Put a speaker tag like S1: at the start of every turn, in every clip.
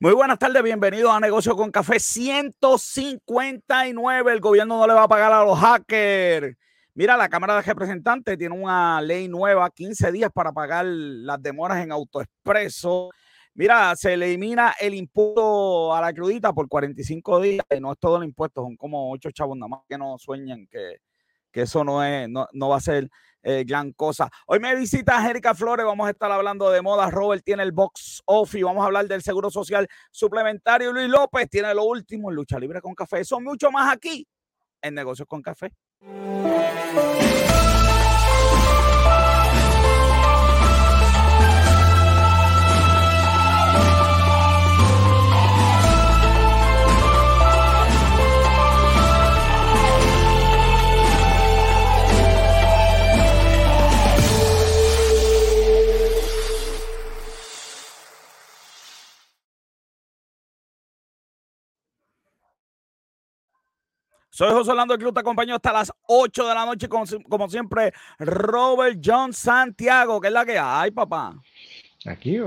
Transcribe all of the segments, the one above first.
S1: Muy buenas tardes, bienvenidos a Negocio con Café 159. El gobierno no le va a pagar a los hackers. Mira, la Cámara de Representantes tiene una ley nueva, 15 días para pagar las demoras en autoexpreso. Mira, se elimina el impuesto a la crudita por 45 días. No es todo el impuesto, son como 8 chavos nada más que no sueñan que, eso no, es, no, no va a ser eh, gran cosa. Hoy me visita Erika Flores, vamos a estar hablando de moda. Robert tiene el box office, vamos a hablar del seguro social suplementario. Luis López tiene lo último en lucha libre con café. Son mucho más aquí en negocios con café. Soy José Orlando Cruz, te acompaño hasta las 8 de la noche, como, como, siempre, Robert John Santiago, que es la que hay, papá.
S2: Aquí,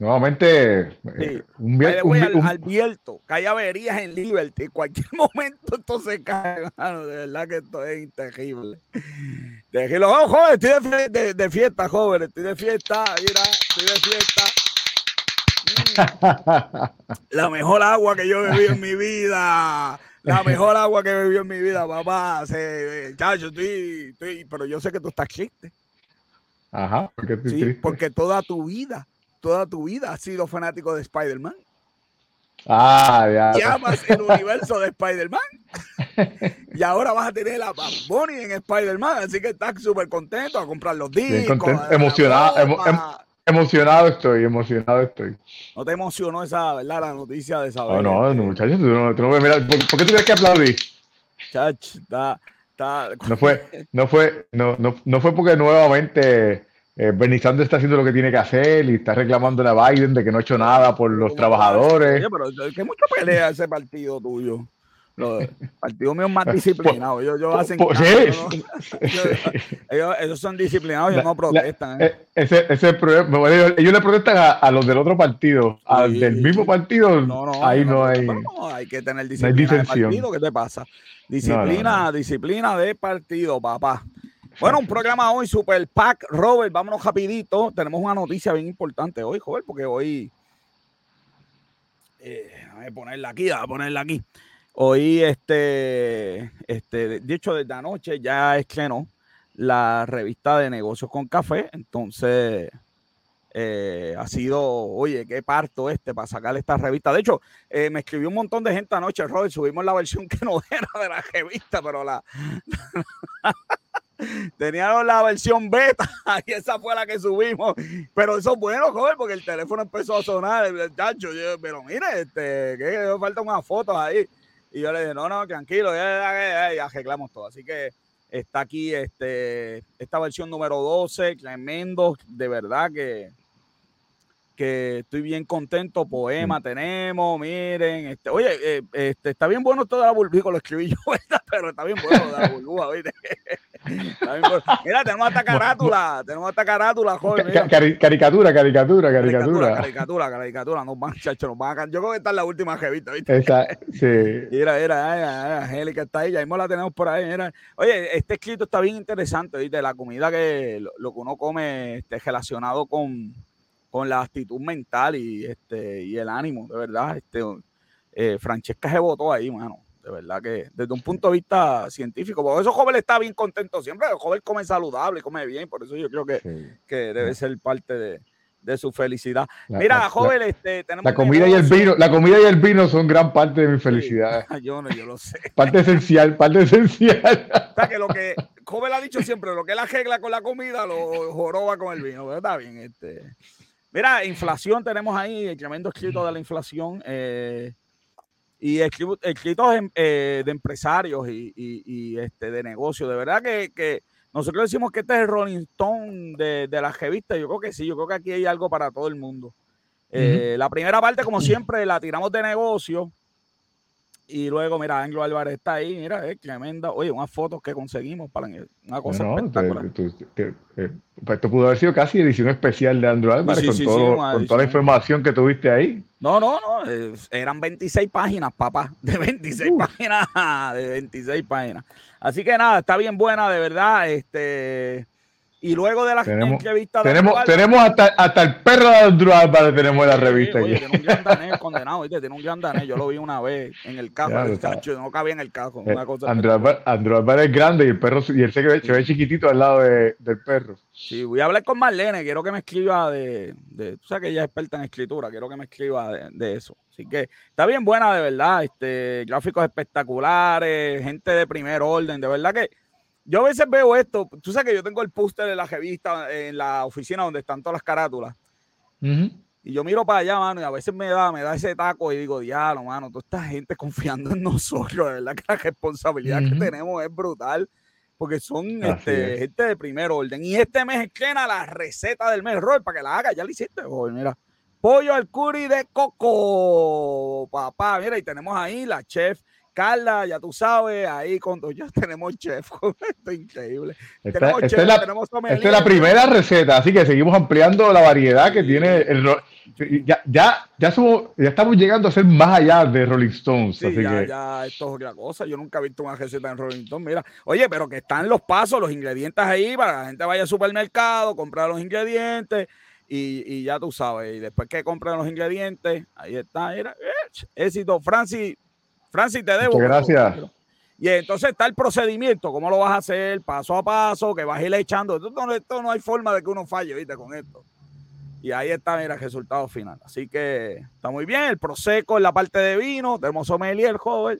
S2: nuevamente,
S1: eh, un, viento. un, al, un... Alberto, que hay averías en Liberty, en cualquier momento esto se cae, de verdad que esto es terrible. Déjelo, oh, joven, estoy de, de, de, fiesta, joven, estoy de fiesta, mira, estoy de fiesta. Mm. La mejor agua que yo he bebido en mi vida la mejor agua que bebió en mi vida, papá. Se, chacho, estoy, estoy, pero yo sé que tú estás triste.
S2: Ajá,
S1: porque sí, porque toda tu vida, toda tu vida has sido fanático de Spider-Man.
S2: Ah, ya.
S1: Llamas el universo de Spider-Man. y ahora vas a tener a Bonnie en Spider-Man. Así que estás súper contento a comprar los discos.
S2: Emocionado, Emocionado estoy, emocionado estoy.
S1: ¿No te emocionó esa, verdad, la noticia de saber?
S2: No, no, muchachos, tú no, tú no mira, ¿por, ¿por, qué tú crees que aplaudí?
S1: Chach, está, está.
S2: No fue, no fue, no, no, no fue porque nuevamente eh, Bernie Sanders está haciendo lo que tiene que hacer y está reclamando a Biden de que no ha hecho nada por los trabajadores.
S1: Oye, pero que mucha pelea ese partido tuyo. Los partidos míos más disciplinados. Ellos, ellos hacen. sí. ellos, ellos, son disciplinados, ellos no protestan. ¿eh?
S2: Eh, ese, ese problema, ellos, le protestan a, a, los del otro partido. Al del mismo partido, no, no, ahí no, hay.
S1: No, hay que tener disciplina de partido. ¿Qué te pasa? Disciplina, disciplina de partido, papá. Bueno, un programa hoy, Super Pack. Robert, vámonos rapidito. Tenemos una noticia bien importante hoy, joven, porque hoy. Eh, a ponerla aquí, a ponerla aquí. Hoy, este, este, de hecho, desde anoche ya estrenó la revista de negocios con café. Entonces, eh, ha sido, oye, qué parto este para sacar esta revista. De hecho, eh, me escribió un montón de gente anoche, Robert, subimos la versión que no era de la revista, pero la... Teníamos la versión beta y esa fue la que subimos. Pero eso es bueno, joven, porque el teléfono empezó a sonar. Chacho, pero mire, este, que faltan unas fotos ahí. Y yo le dije, no, no, tranquilo, ya, arreglamos todo. Así que está aquí este, esta versión número 12, tremendo, de verdad que, que estoy bien contento. Poema tenemos, miren. Este, oye, eh, este, está bien bueno todo de la burbuja, lo escribí yo, pero está bien bueno de la burbuja, ¿viste? Mira, tenemos esta carátula, tenemos esta carátula, joven.
S2: caricatura, caricatura, caricatura, caricatura.
S1: Caricatura, caricatura, nos van, chacho, nos van a... Yo creo que esta es la última revista, ¿viste?
S2: Esa, sí.
S1: Mira, mira, Angélica está ahí, ya mismo la tenemos por ahí, mira. Oye, este escrito está bien interesante, ¿viste? La comida que, lo, que uno come este, relacionado con, con la actitud mental y, este, y el ánimo, de verdad. Este, eh, Francesca se votó ahí, mano de verdad que desde un punto de vista científico, por eso Joven está bien contento siempre, Joven come saludable, come bien, por eso yo creo que, que debe ser parte de, de su felicidad. Mira, joven, este, tenemos
S2: la comida y el vino, la comida y el vino son gran parte de mi felicidad.
S1: yo no, yo lo sé.
S2: Parte esencial, parte esencial.
S1: O sea, que lo que joven ha dicho siempre, lo que él arregla con la comida lo joroba con el vino, pero está bien. Este. Mira, inflación tenemos ahí, el tremendo escrito de la inflación. Eh, y escritos eh, de empresarios y, este, de negocios. De verdad que, nosotros decimos que este es el Rolling Stone de, de la revista. Yo creo que sí, yo creo que aquí hay algo para todo el mundo. Eh, la primera parte, como siempre, la tiramos de negocio. Y luego, mira, Anglo Álvarez está ahí, mira, es tremenda. Oye, unas fotos que conseguimos para una cosa espectacular.
S2: Eh, pues esto pudo haber sido casi edición especial de Andro Álvarez con, todo, con toda la información que tuviste ahí.
S1: No, no, no, eh, eran 26 páginas, papá, de 26 páginas, de 26 páginas. Así que nada, está bien buena, de verdad. Este, y luego de la
S2: entrevista tenemos, tenemos hasta, hasta el perro de Andrew Álvarez tenemos en la revista.
S1: oye, tiene un gran danés condenado, ¿viste? tiene un gran danés. Yo lo vi una vez en el carro, no cabía en el. Una
S2: eh, Andrew, Álvarez, es grande y el perro y él se ve, se ve chiquitito al lado de, del perro.
S1: Sí, voy a hablar con Marlene, quiero que me escriba de, de tú sabes que ella es experta en escritura, quiero que me escriba de, de eso. Así que está bien buena, de verdad. Este, gráficos espectaculares, gente de primer orden, de verdad que yo a veces veo esto, tú sabes que yo tengo el póster de la revista en la oficina donde están todas las carátulas. Y yo miro para allá, mano, y a veces me da, me da ese taco y digo, diablo, mano, toda esta gente confiando en nosotros, de verdad que la responsabilidad que tenemos es brutal, porque son este, gente de primer orden. Y este mes estrena la receta del mes, Roy, para que la haga, ya la hiciste, Roy, mira. Pollo al curry de coco, papá, mira, y tenemos ahí la chef Carla, ya tú sabes, ahí cuando ya tenemos chef, esto es increíble.
S2: Esta, es la, primera receta, así que seguimos ampliando la variedad que tiene el ya, ya, ya, ya estamos llegando a ser más allá de Rolling Stones.
S1: Sí, ya, ya, esto es otra cosa. Yo nunca he visto una receta en Rolling Stones. Mira, oye, pero que están los pasos, los ingredientes ahí para que la gente vaya al supermercado, comprar los ingredientes y, y ya tú sabes. Y después que compren los ingredientes, ahí está. Mira, éxito. Francis, Francis, te debo.
S2: gracias.
S1: Y entonces está el procedimiento, cómo lo vas a hacer paso a paso, que vas a ir echando. Esto, no hay forma de que uno falle, ¿viste? Con esto. Y ahí está, mira, el resultado final. Así que está muy bien. El Prosecco en la parte de vino, tenemos sommelier joven.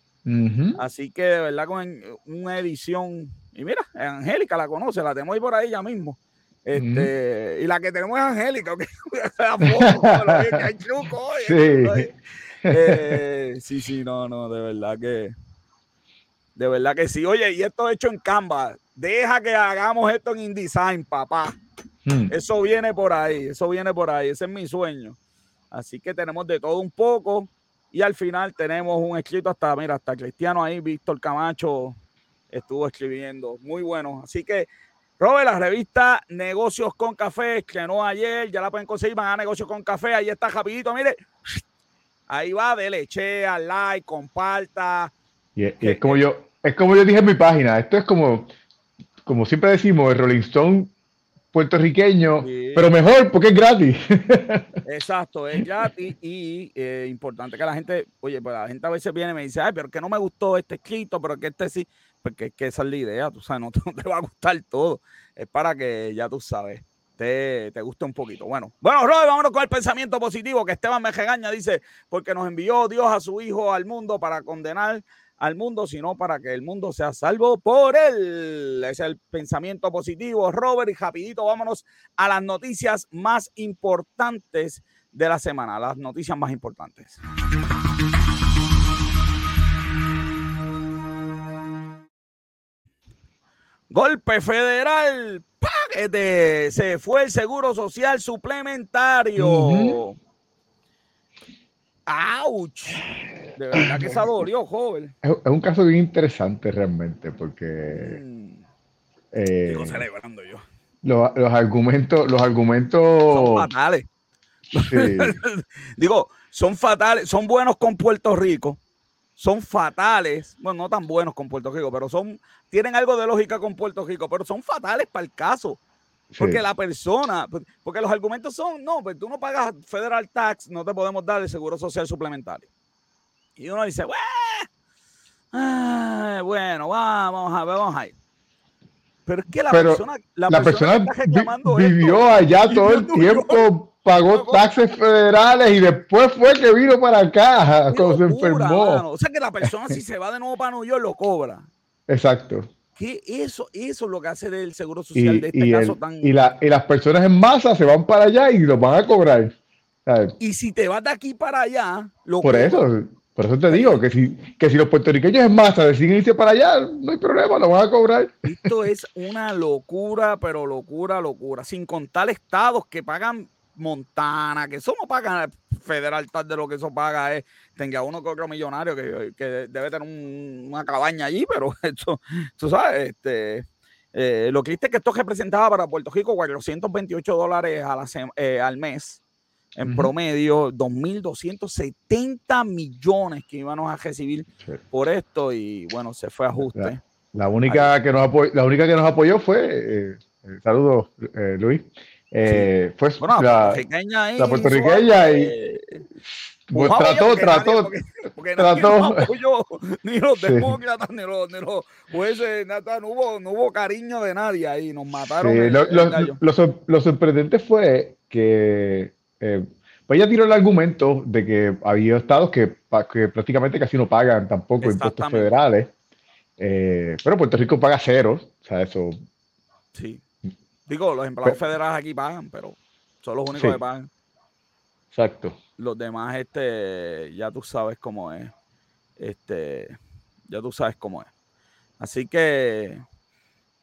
S1: Así que de verdad con una edición. Y mira, Angélica la conoce, la tenemos ahí por ahí ya mismo. Este, Y la que tenemos es Angélica, que hay truco. Sí. Eh, sí, sí, no, no, de verdad que. De verdad que sí. Oye, y esto hecho en Canva. Deja que hagamos esto en InDesign, papá. Hmm. Eso viene por ahí, eso viene por ahí. Ese es mi sueño. Así que tenemos de todo un poco. Y al final tenemos un escrito hasta, mira, hasta Cristiano ahí, Víctor Camacho estuvo escribiendo. Muy bueno. Así que, Robert, la revista Negocios con Café estrenó ayer. Ya la pueden conseguir. Van a Negocios con Café. Ahí está rapidito. Mire, Ahí va, dele chea, like, comparta.
S2: Y, es, como yo, es como yo dije en mi página, esto es como, como siempre decimos, el Rolling Stone puertorriqueño, pero mejor porque es gratis.
S1: Exacto, es gratis y eh, importante que la gente, oye, pues la gente a veces viene y me dice, ay, pero que no me gustó este escrito, pero que este sí, porque es que esa es la idea, tú sabes, no te va a gustar todo, es para que ya tú sabes te, te guste un poquito. Bueno, bueno, Roy, vámonos con el pensamiento positivo que Esteban Mejegaña dice, porque nos envió Dios a su Hijo al mundo para condenar al mundo, sino para que el mundo sea salvo por él. Es el pensamiento positivo, Robert, y rapidito vámonos a las noticias más importantes de la semana, las noticias más importantes. Golpe federal paquete. Se fue el seguro social suplementario. ¡Auch! De verdad que se dolió, joven.
S2: Es, un caso bien interesante realmente, porque. Mm.
S1: Eh, celebrando yo.
S2: Los, argumentos, los argumentos.
S1: Son fatales. Digo, son fatales, son buenos con Puerto Rico, son fatales, bueno, no tan buenos con Puerto Rico, pero son, tienen algo de lógica con Puerto Rico, pero son fatales para el caso. Porque la persona, pues, porque los argumentos son, no, pues tú no pagas federal tax, no te podemos dar el seguro social suplementario. Y uno dice, bueno, vamos a ver, vamos a ir. Pero es que la persona,
S2: la, persona, vivió allá todo el tiempo pagó taxes federales y después fue que vino para acá cuando se enfermó.
S1: O sea que la persona si se va de nuevo para Nueva York lo cobra.
S2: Exacto.
S1: Que eso, eso es lo que hace del Seguro Social de este caso tan...
S2: Y, la, y las personas en masa se van para allá y lo van a cobrar.
S1: Y si te vas de aquí para allá...
S2: Lo por eso, por eso te digo que si, que si los puertorriqueños en masa deciden irse para allá, no hay problema, lo van a cobrar.
S1: Esto es una locura, pero locura, locura. Sin contar estados que pagan Montana, que eso no pagan federal tal de lo que eso paga es, tenga uno que otro millonario que, que debe tener una cabaña allí, pero esto, tú sabes, este, eh, lo triste es que esto representaba para Puerto Rico 428 dólares a la eh, al mes, en promedio, 2.270 millones que íbamos a recibir por esto y bueno, se fue ajuste.
S2: La, única, que nos apoyó, la única que nos apoyó fue, eh, saludos Luis, fue la, la, puertorriqueña y
S1: pues trató, trató. Porque, trató. ni los demócratas, ni los, ni los jueces, nada, no, hubo, no hubo cariño de nadie ahí, nos mataron. Sí,
S2: lo, sorprendente fue que eh, pues ella tiró el argumento de que había estados que, que prácticamente casi no pagan tampoco impuestos federales, eh, pero Puerto Rico paga cero, o sea, eso.
S1: Sí. Digo, los empleados federales aquí pagan, pero son los únicos que pagan.
S2: Exacto.
S1: Los demás, este, ya tú sabes cómo es. Este, ya tú sabes cómo es. Así que,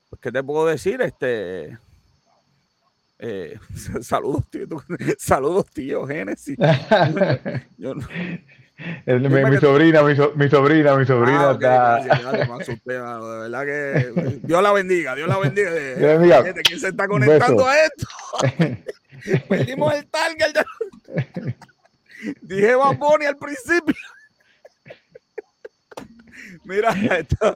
S1: pues, ¿qué te puedo decir? Este, eh, saludos, tío. saludos, tío, Génesis.
S2: Yo, mi, sobrina, mi, mi, sobrina, mi sobrina está. de
S1: verdad que Dios la bendiga, Dios la bendiga. ¿Quién se está conectando a esto? Perdimos el target. Dije Bad al principio. Mira esto.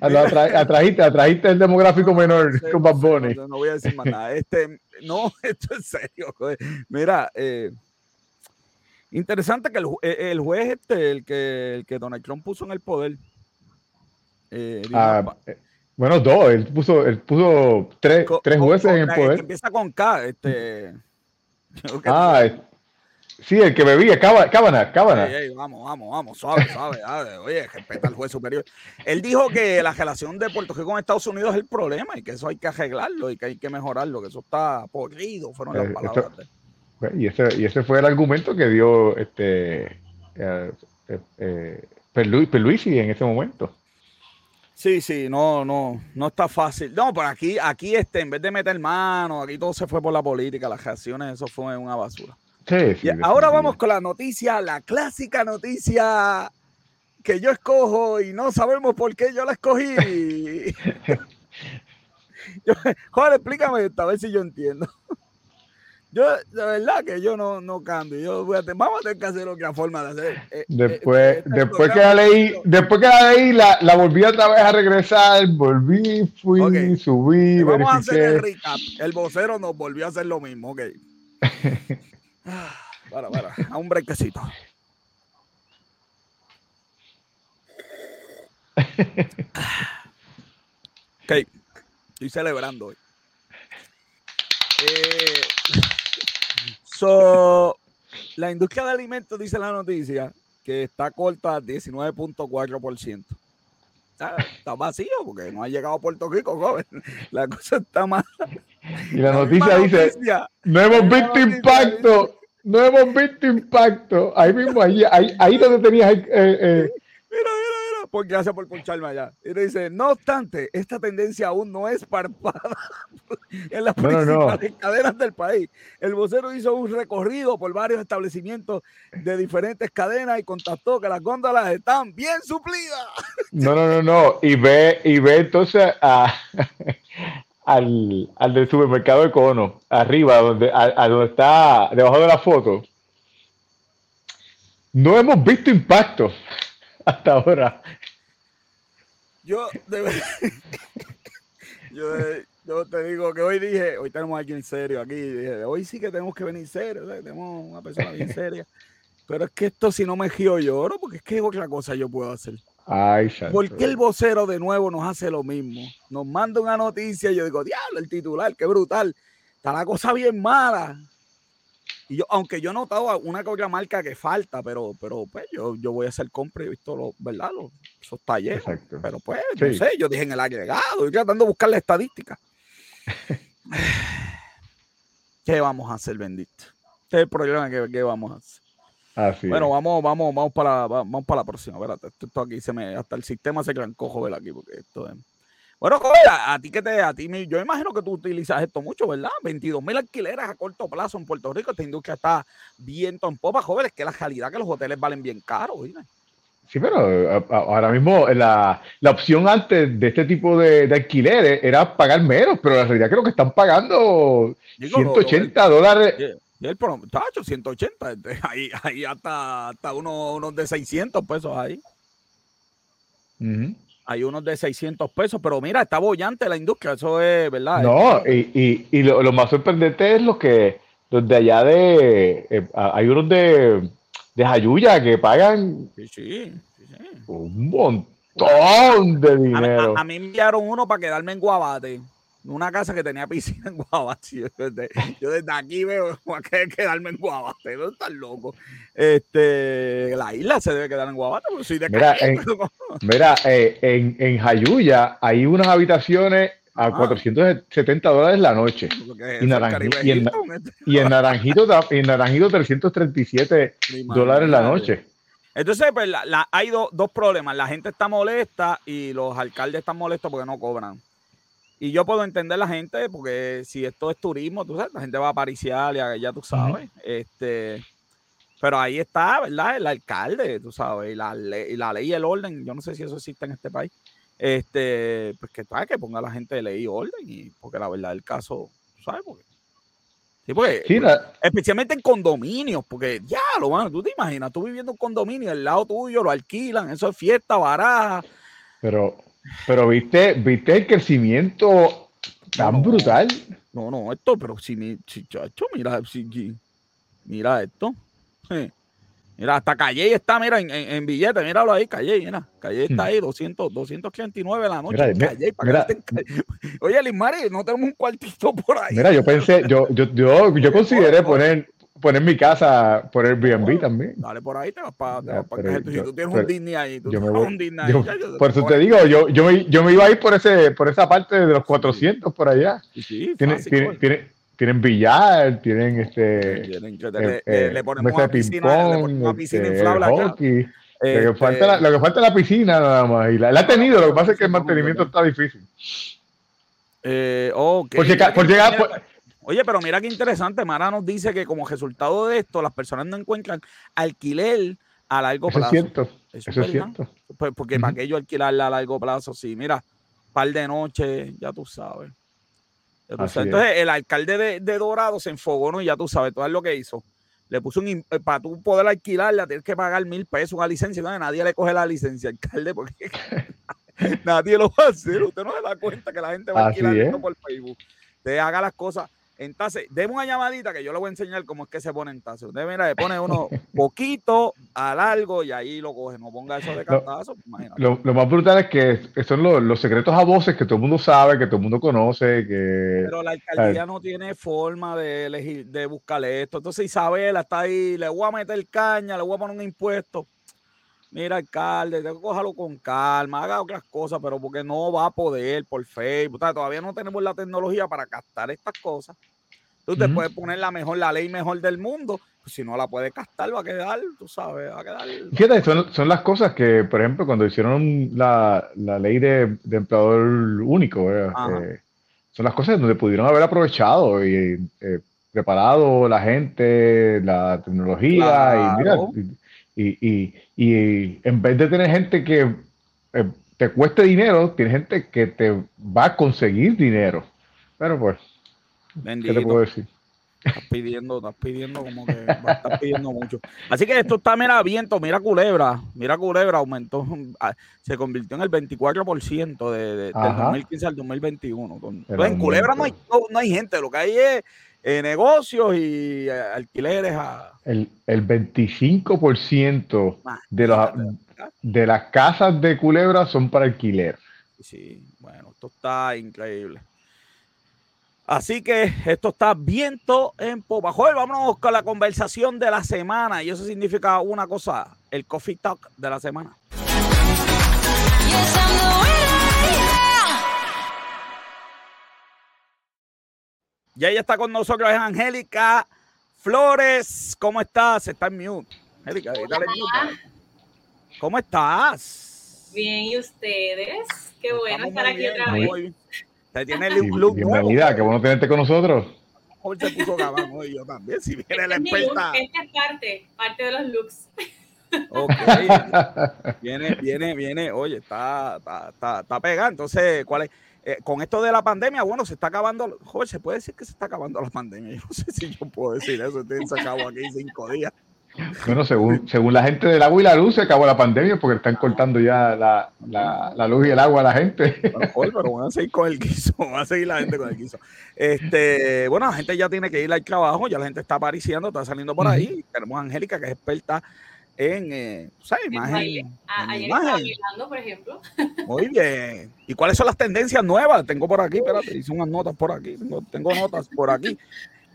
S2: atrajiste, atrajiste el demográfico menor con Bad
S1: No, voy a decir más nada. Este, no, esto es serio. Mira, eh, interesante que el, eh, el, juez este, el que, el que Donald Trump puso en el poder.
S2: Eh, ah, bueno, dos. Él puso, él puso tres, tres jueces en el poder.
S1: Empieza con K. Este,
S2: ah, Sí, el que bebía, Cábana, Cábana.
S1: vamos, vamos, vamos, suave, suave. oye, respeta al juez superior. Él dijo que la relación de Puerto Rico con Estados Unidos es el problema y que eso hay que arreglarlo y que hay que mejorarlo, que eso está podrido, fueron las eh, palabras.
S2: Pues, y, ese, y ese fue el argumento que dio este eh, eh, Perluisi en ese momento.
S1: Sí, sí, no, no, no está fácil. No, pero aquí, aquí este, en vez de meter mano, aquí todo se fue por la política, las reacciones, eso fue una basura ahora vamos con la noticia, la clásica noticia que yo escojo y no sabemos por qué yo la escogí. joder, explícame esta, a ver si yo entiendo. Yo, de verdad que yo no, no cambio. Yo voy a vamos a tener que hacer otra forma de hacer.
S2: Eh, eh, después, después que la leí, después que la leí, la, la volví otra vez a regresar, volví, fui, subí,
S1: Vamos a hacer el recap. El vocero nos volvió a hacer lo mismo, ok. para, para, a un brequecito. ok, estoy celebrando hoy. Eh, so, la industria de alimentos dice la noticia que está corta 19.4%. Está, está vacío porque no ha llegado a Puerto Rico, joven. La cosa está mala.
S2: Y la, noticia dice, no hemos visto impacto, no hemos visto impacto. Ahí mismo, ahí, ahí, donde tenías... Eh, eh.
S1: Mira, gracias por poncharme allá. Y dice, no obstante, esta tendencia aún no es parpada en las principales cadenas del país. El vocero hizo un recorrido por varios establecimientos de diferentes cadenas y constató que las góndolas están bien suplidas.
S2: No, no, no, no. Y ve, y ve entonces a, al, al del supermercado de Cono, arriba, donde, a, donde está, debajo de la foto. No hemos visto impacto hasta ahora.
S1: Yo, de verdad, yo, yo, te digo que hoy dije, hoy tenemos a alguien serio aquí, dije, hoy sí que tenemos que venir serio, tenemos una persona bien seria. Pero es que esto si no me giro lloro, porque es que otra cosa yo puedo hacer.
S2: Ay,
S1: ¿Por qué el vocero de nuevo nos hace lo mismo? Nos manda una noticia y yo digo, diablo, el titular, qué brutal. Está la cosa bien mala. Y yo, aunque yo he notado una que otra marca que falta, pero, pero pues yo, yo voy a hacer compra y he visto lo, ¿verdad? Los, esos talleres. Pero pues, no sé, yo dije en el agregado, estoy tratando de buscar la estadística. ¿Qué vamos a hacer, bendito? Este es el problema que, que vamos a hacer bueno, vamos, vamos, vamos para, vamos para la próxima. Espérate, esto, aquí se me, hasta el sistema se cojo ver aquí, porque esto es. Bueno, joder, a, ti que te, a ti, yo imagino que tú utilizas esto mucho, ¿verdad? 22 mil alquileres a corto plazo en Puerto Rico. Esta industria está viento en popa, joven. Es que la realidad que los hoteles valen bien caros,
S2: Sí, pero ahora mismo la, la, opción antes de este tipo de, de, alquileres era pagar menos, pero la realidad creo que están pagando 180 dólares.
S1: Y el, tacho, 180, este, ahí, ahí hasta, hasta unos, unos de 600 pesos ahí. Hay unos de 600 pesos, pero mira, está bollante la industria, eso es verdad.
S2: No, y, y, lo, más sorprendente es lo que los de allá de. Eh, hay unos de, de Jayuya que pagan sí, sí, un montón de dinero.
S1: A, mí me enviaron uno para quedarme en Guabate una casa que tenía piscina en Guabate. Yo desde, aquí veo que quedarme en Guabate, no estás loco. Este, la isla se debe quedar en Guabate,
S2: Mira, en, mira eh, en, en Jayuya hay unas habitaciones a 470 dólares la noche. Y, naranjito, y, en, y, en, Naranjito, en Naranjito 337 dólares la noche.
S1: Entonces, pues, hay dos problemas. La gente está molesta y los alcaldes están molestos porque no cobran. Y yo puedo entender la gente, porque si esto es turismo, tú sabes, la gente va a pariciar, ya, ya tú sabes. este, pero ahí está, ¿verdad? El alcalde, tú sabes, y la, ley, la ley y el orden, yo no sé si eso existe en este país. Este, pues que, que ponga la gente de ley y orden, y porque la verdad del caso, ¿sabes? Porque, sí, porque, especialmente en condominios, porque ya lo bueno, tú te imaginas, tú viviendo en un condominio, el lado tuyo lo alquilan, eso es fiesta, baraja.
S2: Pero pero viste, viste el crecimiento tan brutal.
S1: No, no, esto, pero si, si chacho, mira, si, mira esto. Mira, hasta Calle está, mira, en, en, billete, míralo ahí, Calle, mira, Calle está hmm. ahí, 200, 289 la noche. Mira, Oye, Lismari, no tenemos un cuartito por ahí.
S2: Mira, yo pensé, yo, yo, yo, yo consideré poner, poner mi casa por Airbnb también.
S1: Dale por ahí, te vas para pa Si tú tienes un Disney ahí, tú tienes un Disney
S2: yo, Por eso te digo, yo, yo, me, yo me iba a ir por, ese, por esa parte de los 400 por allá. Sí, tiene, tiene, tiene, tienen billar, tienen este. Tienen,
S1: eh, eh, le ponemos una piscina, le ponemos una piscina este, inflable
S2: hockey. Lo, que este falta la, lo que falta es la piscina nada más. Y la, la ha tenido, lo que pasa es que el mantenimiento está difícil.
S1: Eh, okay.
S2: por, llegar, por llegar, por,
S1: Oye, pero mira qué interesante. Mara nos dice que como resultado de esto, las personas no encuentran alquiler a largo plazo.
S2: Eso es cierto. Eso, es, cierto.
S1: Pues porque para que yo alquilarla a largo plazo, sí, mira, par de noches, ya tú sabes. Entonces, el alcalde de, Dorado se enfogó, ¿no? Y ya tú sabes, todo lo que hizo. Le puso un. Eh, para tú poder alquilarla, tienes que pagar mil pesos una licencia. No, nadie le coge la licencia, alcalde, porque nadie lo va a hacer. Usted no se da cuenta que la gente va a alquilar esto por Facebook. Usted haga las cosas entonces, deme una llamadita que yo le voy a enseñar cómo es que se pone en. Usted mira, le pone uno poquito a largo y ahí lo coge. No ponga eso de cantazo.
S2: Lo, lo, más brutal es que son los, los, secretos a voces que todo el mundo sabe, que todo el mundo conoce. que
S1: Pero la alcaldía no tiene forma de elegir, de buscarle esto. Entonces Isabela está ahí, le voy a meter caña, le voy a poner un impuesto. Mira, alcalde, cójalo con calma, haga otras cosas, pero porque no va a poder por Facebook. todavía no tenemos la tecnología para captar estas cosas. Tú te puedes poner la mejor, la ley mejor del mundo, pues si no la puedes captar, va a quedar, tú sabes, va a quedar.
S2: Fíjate, son, las cosas que, por ejemplo, cuando hicieron la, ley de, empleador único, eh, son las cosas donde pudieron haber aprovechado y eh, preparado la gente, la tecnología, y mira, y, y, en vez de tener gente que eh, te cueste dinero, tiene gente que te va a conseguir dinero. Pero pues, ¿qué te puedo decir?
S1: Estás pidiendo, estás pidiendo como que estás pidiendo mucho. Así que esto está, mira, viento, mira Culebra, mira Culebra, aumentó, ah, se convirtió en el 24% de, de, del 2015 al 2021. en Culebra no hay, no hay gente, lo que hay es eh, negocios y eh, alquileres a...
S2: El, el 25% de, los, de las casas de Culebra son para alquiler.
S1: Sí, bueno, esto está increíble. Así que esto está viento en popa. Joder, vámonos con la conversación de la semana. Y eso significa una cosa, el coffee talk de la semana. Y ella está con nosotros, es Angélica Flores. ¿Cómo estás? Está en mute. Angélica, dale mute. ¿Cómo estás?
S3: Bien, ¿y ustedes? Qué bueno estar aquí otra vez.
S1: Te tiene el look
S2: Bienvenida, qué bueno tenerte con nosotros.
S1: Hoy se puso gabán hoy yo también. Si viene la
S3: experta. Esta es parte, parte de los looks.
S1: Ok. viene, viene, viene. Oye, está, está, está, está pegada. Entonces, ¿cuál es? Eh, con esto de la pandemia, bueno, se está acabando, joder, se puede decir que se está acabando la pandemia. Yo no sé si yo puedo decir eso, estoy sacado aquí cinco días.
S2: Bueno, según, según la gente del agua y la luz, se acabó la pandemia porque están cortando ya la, la, la luz y el agua a la gente.
S1: pero van a seguir con el guiso, van a seguir la gente con el guiso. Este, bueno, la gente ya tiene que ir al trabajo, ya la gente está apareciendo, está saliendo por ahí. Tenemos a Angélica, que es experta en, eh, ¿sabes? Imagen.
S3: ayer bailando, por ejemplo.
S1: Muy bien. ¿Y cuáles son las tendencias nuevas? Tengo por aquí, espérate, hice unas notas por aquí, tengo, tengo notas por aquí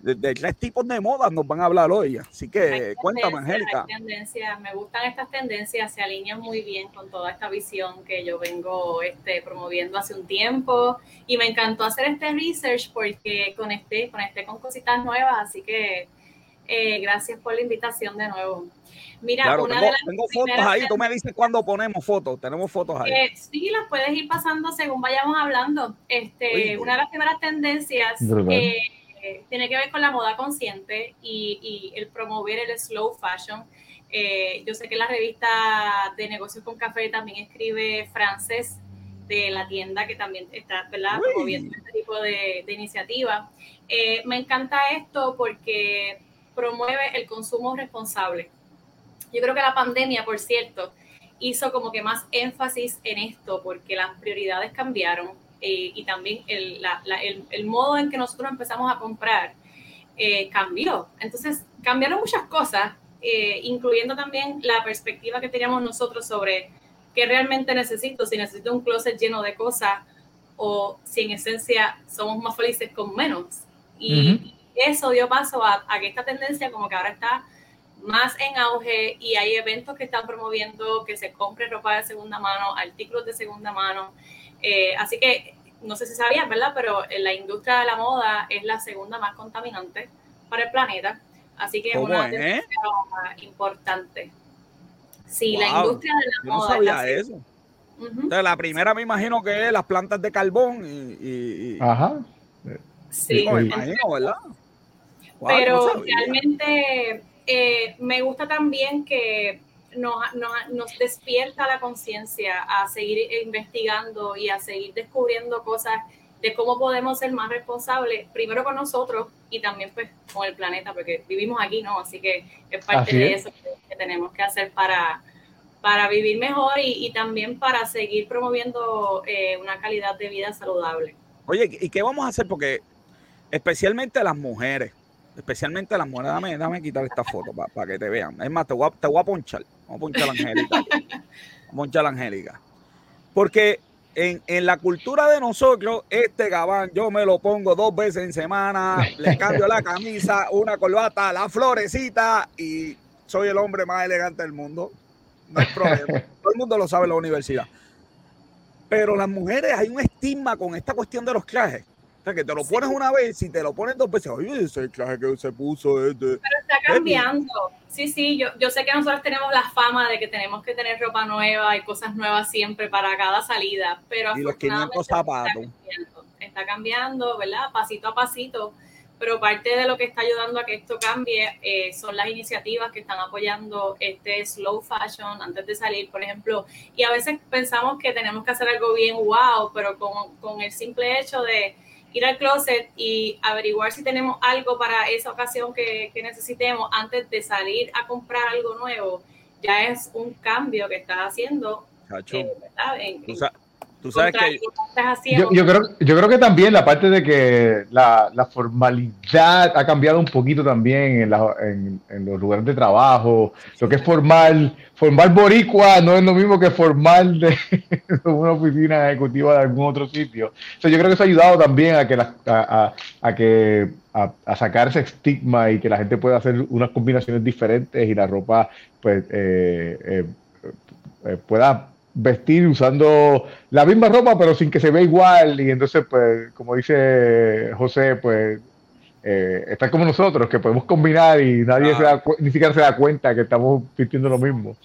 S1: de, tres tipos de modas nos van a hablar hoy. Así que cuéntame, Angélica.
S3: me gustan estas tendencias, se alinean muy bien con toda esta visión que yo vengo este, promoviendo hace un tiempo. Y me encantó hacer este research porque conecté, conecté con cositas nuevas. Así que eh, gracias por la invitación de nuevo.
S1: Mira, una tengo, de las tengo fotos ahí, tú me dices cuándo ponemos fotos, tenemos fotos ahí.
S3: Eh, sí, las puedes ir pasando según vayamos hablando. Este, una de las primeras tendencias eh, tiene que ver con la moda consciente y, el promover el slow fashion. Eh, yo sé que la revista de negocios con café también escribe francés de la tienda que también está ¿verdad? promoviendo este tipo de, iniciativa. Eh, me encanta esto porque promueve el consumo responsable. Yo creo que la pandemia, por cierto, hizo como que más énfasis en esto porque las prioridades cambiaron eh, y también el, modo en que nosotros empezamos a comprar eh, cambió. Entonces, cambiaron muchas cosas, eh, incluyendo también la perspectiva que teníamos nosotros sobre qué realmente necesito, si necesito un closet lleno de cosas o si en esencia somos más felices con menos. Y eso dio paso a, a que esta tendencia como que ahora está más en auge y hay eventos que están promoviendo que se compre ropa de segunda mano, artículos de segunda mano. Eh, así que no sé si sabían, ¿verdad? Pero la industria de la moda es la segunda más contaminante para el planeta. Así que es una es, importante. Sí, la industria de la moda.
S1: No sabía eso. la primera me imagino que es las plantas de carbón y.
S2: Ajá.
S3: Sí,
S1: me imagino, ¿verdad?
S3: Pero realmente eh, me gusta también que nos, nos, despierta la conciencia a seguir investigando y a seguir descubriendo cosas de cómo podemos ser más responsables, primero con nosotros y también pues con el planeta, porque vivimos aquí, ¿no? Así que es parte de eso que, tenemos que hacer para, para vivir mejor y, también para seguir promoviendo eh, una calidad de vida saludable.
S1: Oye, ¿y qué vamos a hacer? Porque especialmente las mujeres, especialmente las mujeres, dame, dame quitar esta foto para que te vean. Es más, te voy a, te voy a ponchar. Vamos a ponchar a Angélica. Ponchar a Angélica. Porque en, en, la cultura de nosotros, este gabán yo me lo pongo dos veces en semana, le cambio la camisa, una corbata, la florecita y soy el hombre más elegante del mundo. No hay problema. Todo el mundo lo sabe en la universidad. Pero las mujeres hay un estigma con esta cuestión de los trajes que te lo pones una vez y te lo pones dos veces, oye, ese traje que se puso
S3: es de... Pero está cambiando. Sí, sí, yo, yo sé que nosotros tenemos la fama de que tenemos que tener ropa nueva y cosas nuevas siempre para cada salida, pero
S1: y los 500 zapatos.
S3: Está cambiando, está cambiando, ¿verdad? Pasito a pasito, pero parte de lo que está ayudando a que esto cambie eh, son las iniciativas que están apoyando este slow fashion antes de salir, por ejemplo, y a veces pensamos que tenemos que hacer algo bien wow, pero con, con el simple hecho de ir al closet y averiguar si tenemos algo para esa ocasión que, necesitemos antes de salir a comprar algo nuevo, ya es un cambio que estás haciendo.
S1: Eh, Tú sabes que
S2: yo, yo, creo, yo creo que también la parte de que la, la formalidad ha cambiado un poquito también en, la, en, en, los lugares de trabajo. Lo que es formal, formal boricua no es lo mismo que formal de, una oficina ejecutiva de algún otro sitio. O sea, yo creo que eso ha ayudado también a que, la, a, a, que a, a, sacar ese estigma y que la gente pueda hacer unas combinaciones diferentes y la ropa pues eh, eh, eh pueda vestir usando la misma ropa pero sin que se vea igual y entonces pues como dice José pues eh, están como nosotros, que podemos combinar y nadie se da, ni siquiera se da cuenta que estamos vistiendo lo mismo.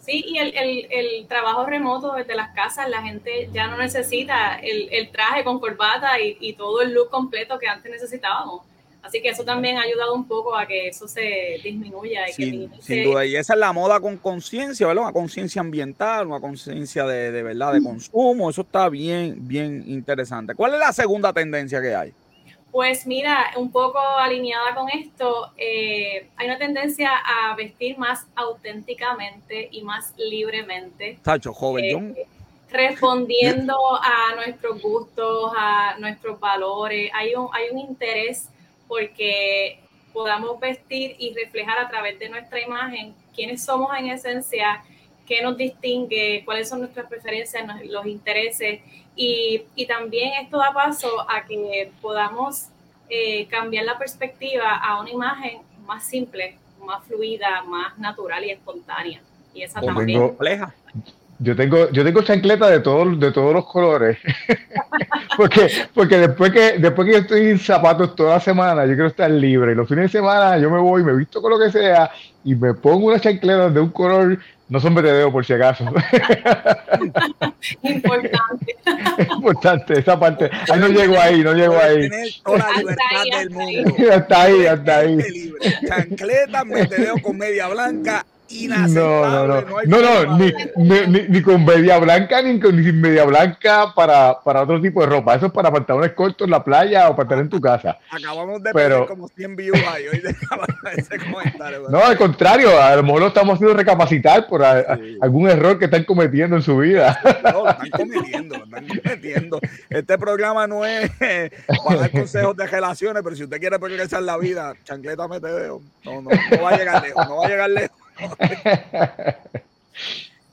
S3: Sí, y el, el, el, trabajo remoto desde las casas, la gente ya no necesita el, el traje con corbata y, y, todo el look completo que antes necesitábamos. Así que eso también ha ayudado un poco a que eso se disminuya. Y
S1: sin, sin duda, y esa es la moda con conciencia, ¿verdad? Una conciencia ambiental, una conciencia de, de, verdad, de consumo. Eso está bien, bien interesante. ¿Cuál es la segunda tendencia que hay?
S3: Pues mira, un poco alineada con esto, eh, hay una tendencia a vestir más auténticamente y más libremente.
S1: Tacho, joven,
S3: eh, respondiendo a nuestros gustos, a nuestros valores. Hay un, hay un interés porque podamos vestir y reflejar a través de nuestra imagen quiénes somos en esencia, qué nos distingue, cuáles son nuestras preferencias, los intereses y, y también esto da paso a que podamos eh, cambiar la perspectiva a una imagen más simple, más fluida, más natural y espontánea. Y esa también compleja.
S2: Yo tengo, yo tengo chancleta de todos, de todos los colores. porque, porque después que, después que yo estoy en zapatos toda la semana, yo quiero estar libre. Y los fines de semana yo me voy, me visto con lo que sea y me pongo una chancleta de un color, no son BTD por si acaso.
S3: Importante.
S2: Importante, esa parte. Ahí no llego ahí, no llego ahí.
S1: Tener toda la libertad del mundo.
S2: Hasta ahí, hasta ahí.
S1: Chancleta, BTD con media blanca
S2: no, no, no, no, no, ni, ni, ni, con media blanca ni con ni media blanca para, para otro tipo de ropa. Eso es para pantalones cortos en la playa o para estar en tu casa.
S1: Acabamos de Pero, como 100 views ahí hoy ese comentario.
S2: No, al contrario, a lo mejor lo estamos haciendo recapacitar por algún error que están cometiendo en su vida.
S1: No, lo están cometiendo, lo están cometiendo. Este programa no es para dar consejos de relaciones, pero si usted quiere progresar la vida, chancleta mete dedo. No, no, no va a llegar lejos, no va a llegar lejos.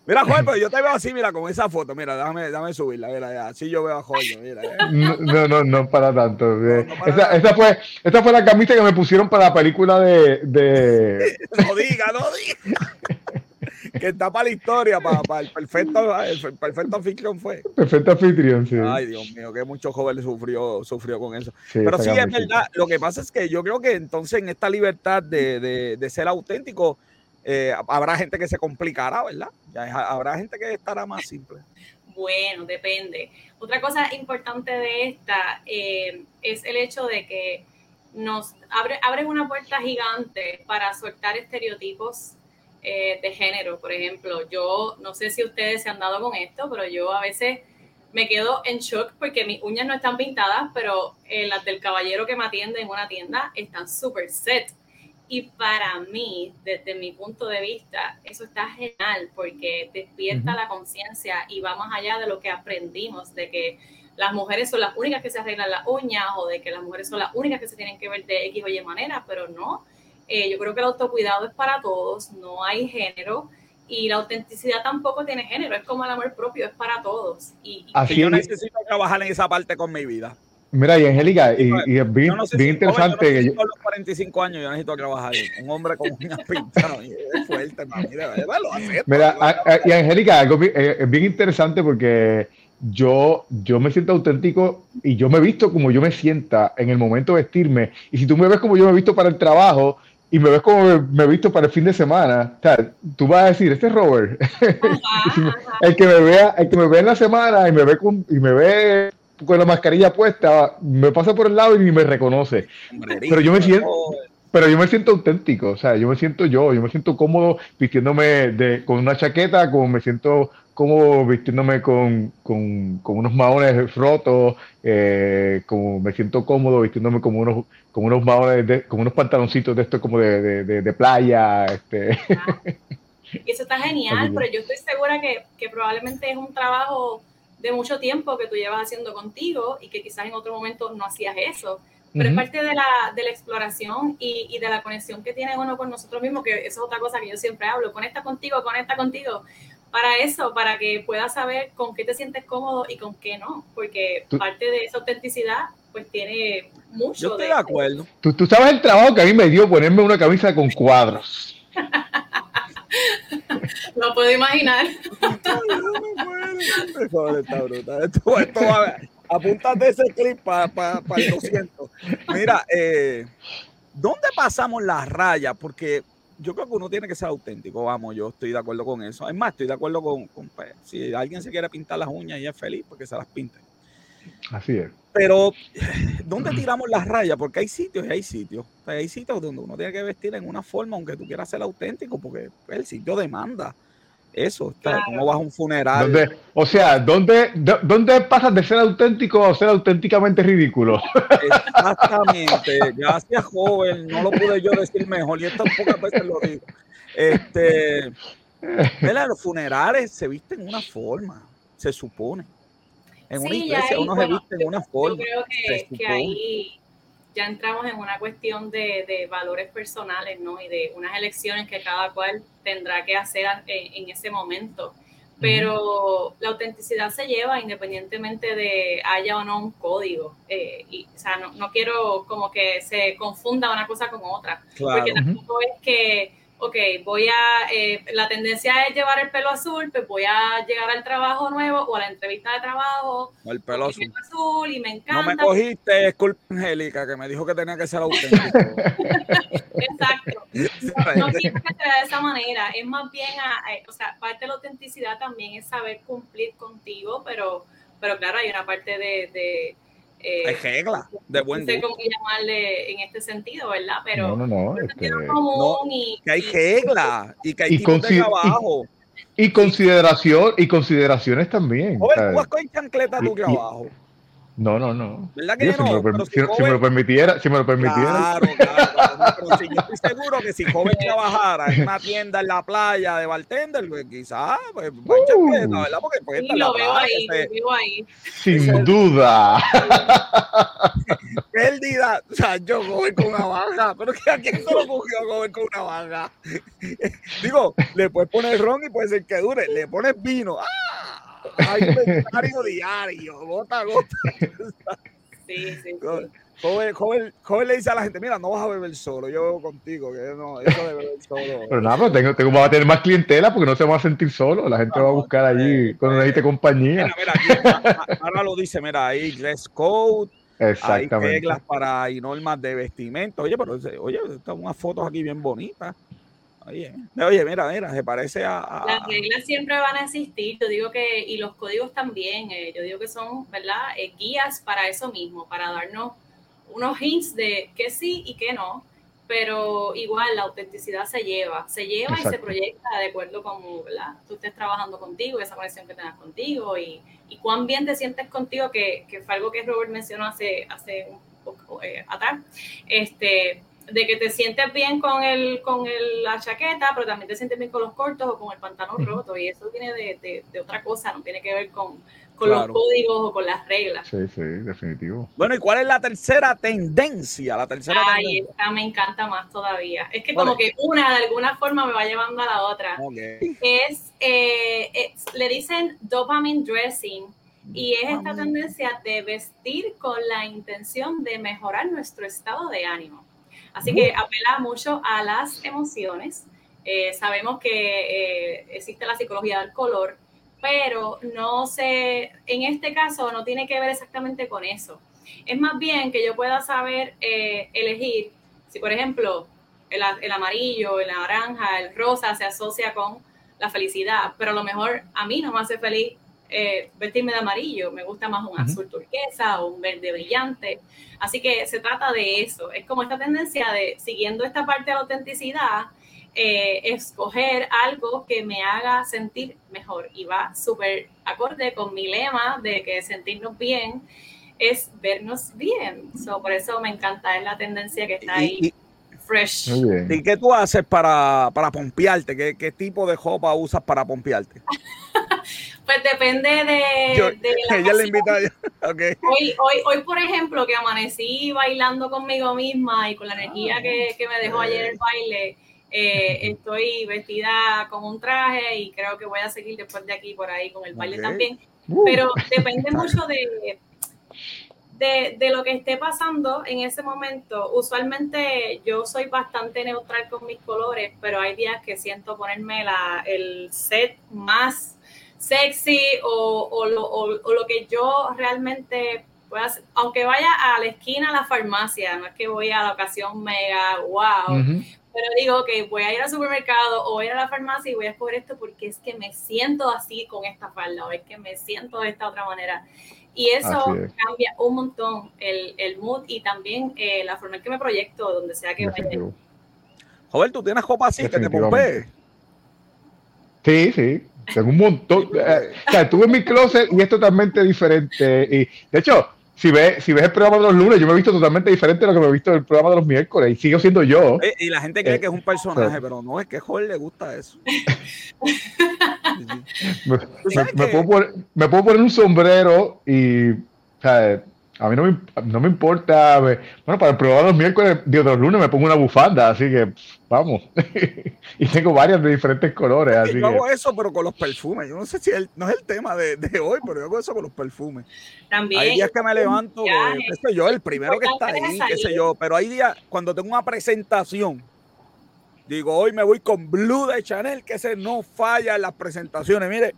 S1: Mira, Jorge, pero yo te veo así, mira, con esa foto. Mira, déjame, déjame subirla, mira, así yo veo a Jorge, mira.
S2: No, no, no, para tanto. esa, esa, fue, esa fue la camisa que me pusieron para la película de. de...
S1: no diga, no diga. que está para la historia, para, para el perfecto, el perfecto anfitrión fue.
S2: Perfecto anfitrión, sí.
S1: Ay, Dios mío, que mucho joven sufrió, sufrió con eso. Pero sí, es verdad. Lo que pasa es que yo creo que entonces en esta libertad de, de, de ser auténtico, eh, habrá gente que se complicará, ¿verdad? Habrá gente que estará más simple.
S3: Bueno, depende. Otra cosa importante de esta eh, es el hecho de que nos abre una puerta gigante para soltar estereotipos eh, de género. Por ejemplo, yo no sé si ustedes se han dado con esto, pero yo a veces me quedo en shock porque mis uñas no están pintadas, pero las del caballero que me atiende en una tienda están súper set. Y para mí, desde mi punto de vista, eso está genial porque despierta la conciencia y va más allá de lo que aprendimos, de que las mujeres son las únicas que se arreglan las uñas o de que las mujeres son las únicas que se tienen que ver de X o Y manera, pero no. Eh, yo creo que el autocuidado es para todos, no hay género y la autenticidad tampoco tiene género, es como el amor propio, es para todos. Y,
S1: Así yo necesito trabajar en esa parte con mi vida.
S2: Mira, y Angélica, y, y, es bien, bien interesante.
S1: Yo, no yo, a los 45 años yo necesito trabajar. Un hombre con uñas pintadas. es fuerte, mami. Lo acepto,
S2: Mira, y Angélica, algo eh, es bien interesante porque yo, yo me siento auténtico y yo me he visto como yo me sienta en el momento de vestirme. Y si tú me ves como yo me he visto para el trabajo y me ves como me, he visto para el fin de semana, o sea, tú vas a decir, este es Robert. el que me vea, el que me ve en la semana y me ve con, y me ve con la mascarilla puesta, me pasa por el lado y ni me reconoce. Pero yo me siento, pero yo me siento auténtico, o sea, yo me siento yo, yo me siento cómodo vistiéndome de, con una chaqueta, como me siento cómodo vistiéndome con, con, con unos maones rotos, eh, como me siento cómodo vistiéndome como unos, como unos maones, de, como unos pantaloncitos de esto como de, de, de playa. Este.
S3: Y eso está genial, pero yo estoy segura que, que probablemente es un trabajo de mucho tiempo que tú llevas haciendo contigo y que quizás en otro momento no hacías eso. Pero es parte de la, de la exploración y, y, de la conexión que tiene uno con nosotros mismos, que eso es otra cosa que yo siempre hablo. Conecta contigo, conecta contigo. Para eso, para que puedas saber con qué te sientes cómodo y con qué no. Porque parte de esa autenticidad, pues tiene mucho.
S1: Yo estoy de, de acuerdo.
S2: Tú, tú sabes el trabajo que a mí me dio ponerme una camisa con cuadros.
S3: Lo puedo imaginar.
S1: Esto, esto va, apúntate ese clip para pa, pa el 200. Mira, eh, ¿dónde pasamos las rayas? Porque yo creo que uno tiene que ser auténtico, vamos, yo estoy de acuerdo con eso. Es más, estoy de acuerdo con, pues, si alguien se quiere pintar las uñas y es feliz, porque se las pinte.
S2: Así es.
S1: Pero, ¿dónde tiramos las rayas? Porque hay sitios y hay sitios. hay sitios donde uno tiene que vestir en una forma, aunque tú quieras ser auténtico, porque el sitio demanda. Eso, está, como vas a un funeral.
S2: o sea, ¿dónde, ¿dónde pasas de ser auténtico a ser auténticamente ridículo?
S1: Exactamente. Gracias, joven. No lo pude yo decir mejor y esto pocas veces lo digo. Este, los funerales se visten en una forma, se supone. En una iglesia uno se viste en una forma.
S3: Yo creo que ahí ya entramos en una cuestión de, de, valores personales, ¿no? Y de unas elecciones que cada cual tendrá que hacer en, ese momento. Pero la autenticidad se lleva independientemente de haya o no un código. Eh, y, o sea, no, no, quiero como que se confunda una cosa con otra. Porque tampoco es que ok, voy a, eh, la tendencia es llevar el pelo azul, pues voy a llegar al trabajo nuevo o a la entrevista de trabajo.
S1: el pelo azul.
S3: y me encanta.
S1: No me cogiste, es culpa Angélica, que me dijo que tenía que ser auténtico.
S3: Exacto. No, quiero que se vea de esa manera. Es más bien, o sea, parte de la autenticidad también es saber cumplir contigo, pero, pero claro, hay una parte de
S1: eh, hay reglas de buen
S3: No sé cómo llamarle en este sentido, ¿verdad? Pero
S2: no, no, no, este,
S1: que hay reglas y que hay tipos de trabajo.
S2: Y, consideración, y consideraciones también.
S1: Oye, ¿tú vas con chancleta tú que abajo?
S2: No, no, no.
S1: ¿Verdad que no?
S2: Si, me lo permitiera, si me lo permitiera.
S1: Claro, claro. pero si yo estoy seguro que si joven trabajara en una tienda en la playa de bartender, pues quizás, pues, uh, ¿verdad? Porque
S3: pues, sí, lo veo ahí, lo veo ahí.
S2: Sin duda.
S1: Pérdida. O sea, yo joven con una baja. Pero ¿a quién se lo cogió joven con una baja? Digo, le puedes poner ron y puede ser que dure. Le pones vino. ¡Ah! Hay inventario diario, gota a gota.
S3: Sí, sí,
S1: Joven, joven, joven, le dice a la gente, mira, no vas a beber solo, yo bebo contigo, que no, eso de beber solo.
S2: Pero nada, pero tengo, tengo, a tener más clientela porque no se va a sentir solo, la gente va a buscar allí cuando necesite compañía.
S1: Mira, mira, ahora lo dice, mira, ahí dress code, hay reglas para y normas de vestimenta. Oye, pero oye, están unas fotos aquí bien bonitas. Oye, oye, mira, mira, se parece a,
S3: Las reglas siempre van a existir, yo digo que, y los códigos también, eh, yo digo que son, ¿verdad? Eh, guías para eso mismo, para darnos unos hints de qué sí y qué no, pero igual la autenticidad se lleva, se lleva y se proyecta de acuerdo con, ¿verdad? Tú estés trabajando contigo, esa conexión que tengas contigo y, y cuán bien te sientes contigo, que, que fue algo que Robert mencionó hace, hace un poco eh, atrás, este de que te sientes bien con el con el, la chaqueta, pero también te sientes bien con los cortos o con el pantalón roto. Y eso viene de, de, otra cosa, no tiene que ver con, con los códigos o con las reglas.
S2: Sí, sí, definitivo.
S1: Bueno, ¿y cuál es la tercera tendencia? La tercera
S3: Ay, esta me encanta más todavía. Es que como que una de alguna forma me va llevando a la otra. Es, eh, es, le dicen dopamine dressing. Y es esta tendencia de vestir con la intención de mejorar nuestro estado de ánimo. Así que apela mucho a las emociones. Eh, sabemos que eh, existe la psicología del color, pero no sé, en este caso no tiene que ver exactamente con eso. Es más bien que yo pueda saber eh, elegir, si por ejemplo el, el, amarillo, el naranja, el rosa se asocia con la felicidad, pero a lo mejor a mí no me hace feliz eh, vestirme de amarillo, me gusta más un azul turquesa o un verde brillante. Así que se trata de eso, es como esta tendencia de, siguiendo esta parte de la autenticidad, eh, escoger algo que me haga sentir mejor y va súper acorde con mi lema de que sentirnos bien es vernos bien. por eso me encanta, es la tendencia que está ahí. fresh.
S1: ¿Y qué tú haces para, para pompearte? ¿Qué, ¿Qué, tipo de ropa usas para pompearte?
S3: Pues depende de,
S1: ella le invita okay.
S3: hoy, hoy, hoy, por ejemplo, que amanecí bailando conmigo misma y con la energía que, que me dejó ayer el baile, eh, estoy vestida con un traje y creo que voy a seguir después de aquí por ahí con el baile también. Uh. Pero depende mucho de, de, de, lo que esté pasando en ese momento. Usualmente yo soy bastante neutral con mis colores, pero hay días que siento ponerme la, el set más sexy o, o, lo, o, lo, que yo realmente aunque vaya a la esquina a la farmacia, no es que voy a la ocasión mega, wow, pero digo que voy a ir al supermercado o voy a ir a la farmacia y voy a escoger esto porque es que me siento así con esta falda o es que me siento de esta otra manera. Y eso cambia un montón el, el mood y también eh, la forma en que me proyecto donde sea que vaya.
S1: Joder, tú tienes copa así que te pompe.
S2: Sí, sí. Tengo un montón. Eh, o sea, estuve en mi closet y es totalmente diferente. Y de hecho, si ves, si ves el programa de los lunes, yo me he visto totalmente diferente a lo que me he visto en el programa de los miércoles y sigo siendo yo.
S1: Y, la gente cree que es un personaje, pero no, es que a Jorge le gusta eso.
S2: me, puedo poner, me, puedo poner, un sombrero y o sea, a mí no me, no me importa. bueno, para el programa de los miércoles, digo, de los lunes me pongo una bufanda, así que vamos. y tengo varias de diferentes colores. Así
S1: yo hago eso, pero con los perfumes. Yo no sé si no es el tema de, de, hoy, pero yo hago eso con los perfumes.
S3: También.
S1: Hay días que me levanto, qué sé yo, el primero que está ahí, qué sé yo. Pero hay días cuando tengo una presentación. Digo, hoy me voy con Blue de Chanel, que ese no falla en las presentaciones. Mire,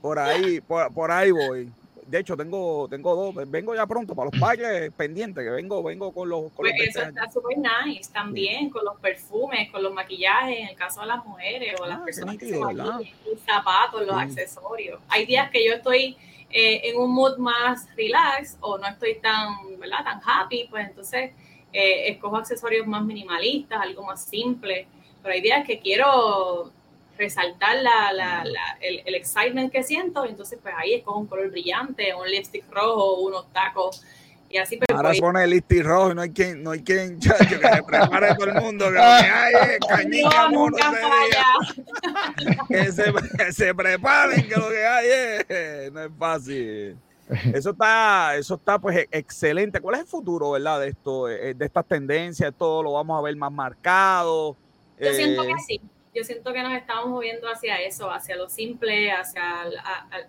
S1: por ahí, por, por ahí voy de hecho, tengo, tengo dos, vengo ya pronto para los bailes pendientes, que vengo, vengo con los.
S3: Con pues eso está súper nice también, con los perfumes, con los maquillajes, en el caso de las mujeres o las ah, personas que se los zapatos, los accesorios. Hay días que yo estoy eh, en un mood más relax o no estoy tan, ¿verdad? Tan happy, pues entonces eh, escojo accesorios más minimalistas, algo más simple. Pero hay días que quiero resaltar la, la, el, el, excitement que siento, entonces pues ahí es con un color brillante, un lipstick rojo, unos tacos. Y así pues,
S1: Ahora se pone el lipstick rojo y no hay quien, no hay quien, chacho, que se prepare todo el mundo, que lo que hay es cañita mono que, se, que se preparen, que lo que hay es, no es fácil. Eso está, eso está pues excelente. ¿Cuál es el futuro, verdad, de esto, eh, de estas tendencias? Todo lo vamos a ver más marcado.
S3: Yo siento que eh, sí yo siento que nos estamos moviendo hacia eso, hacia lo simple, hacia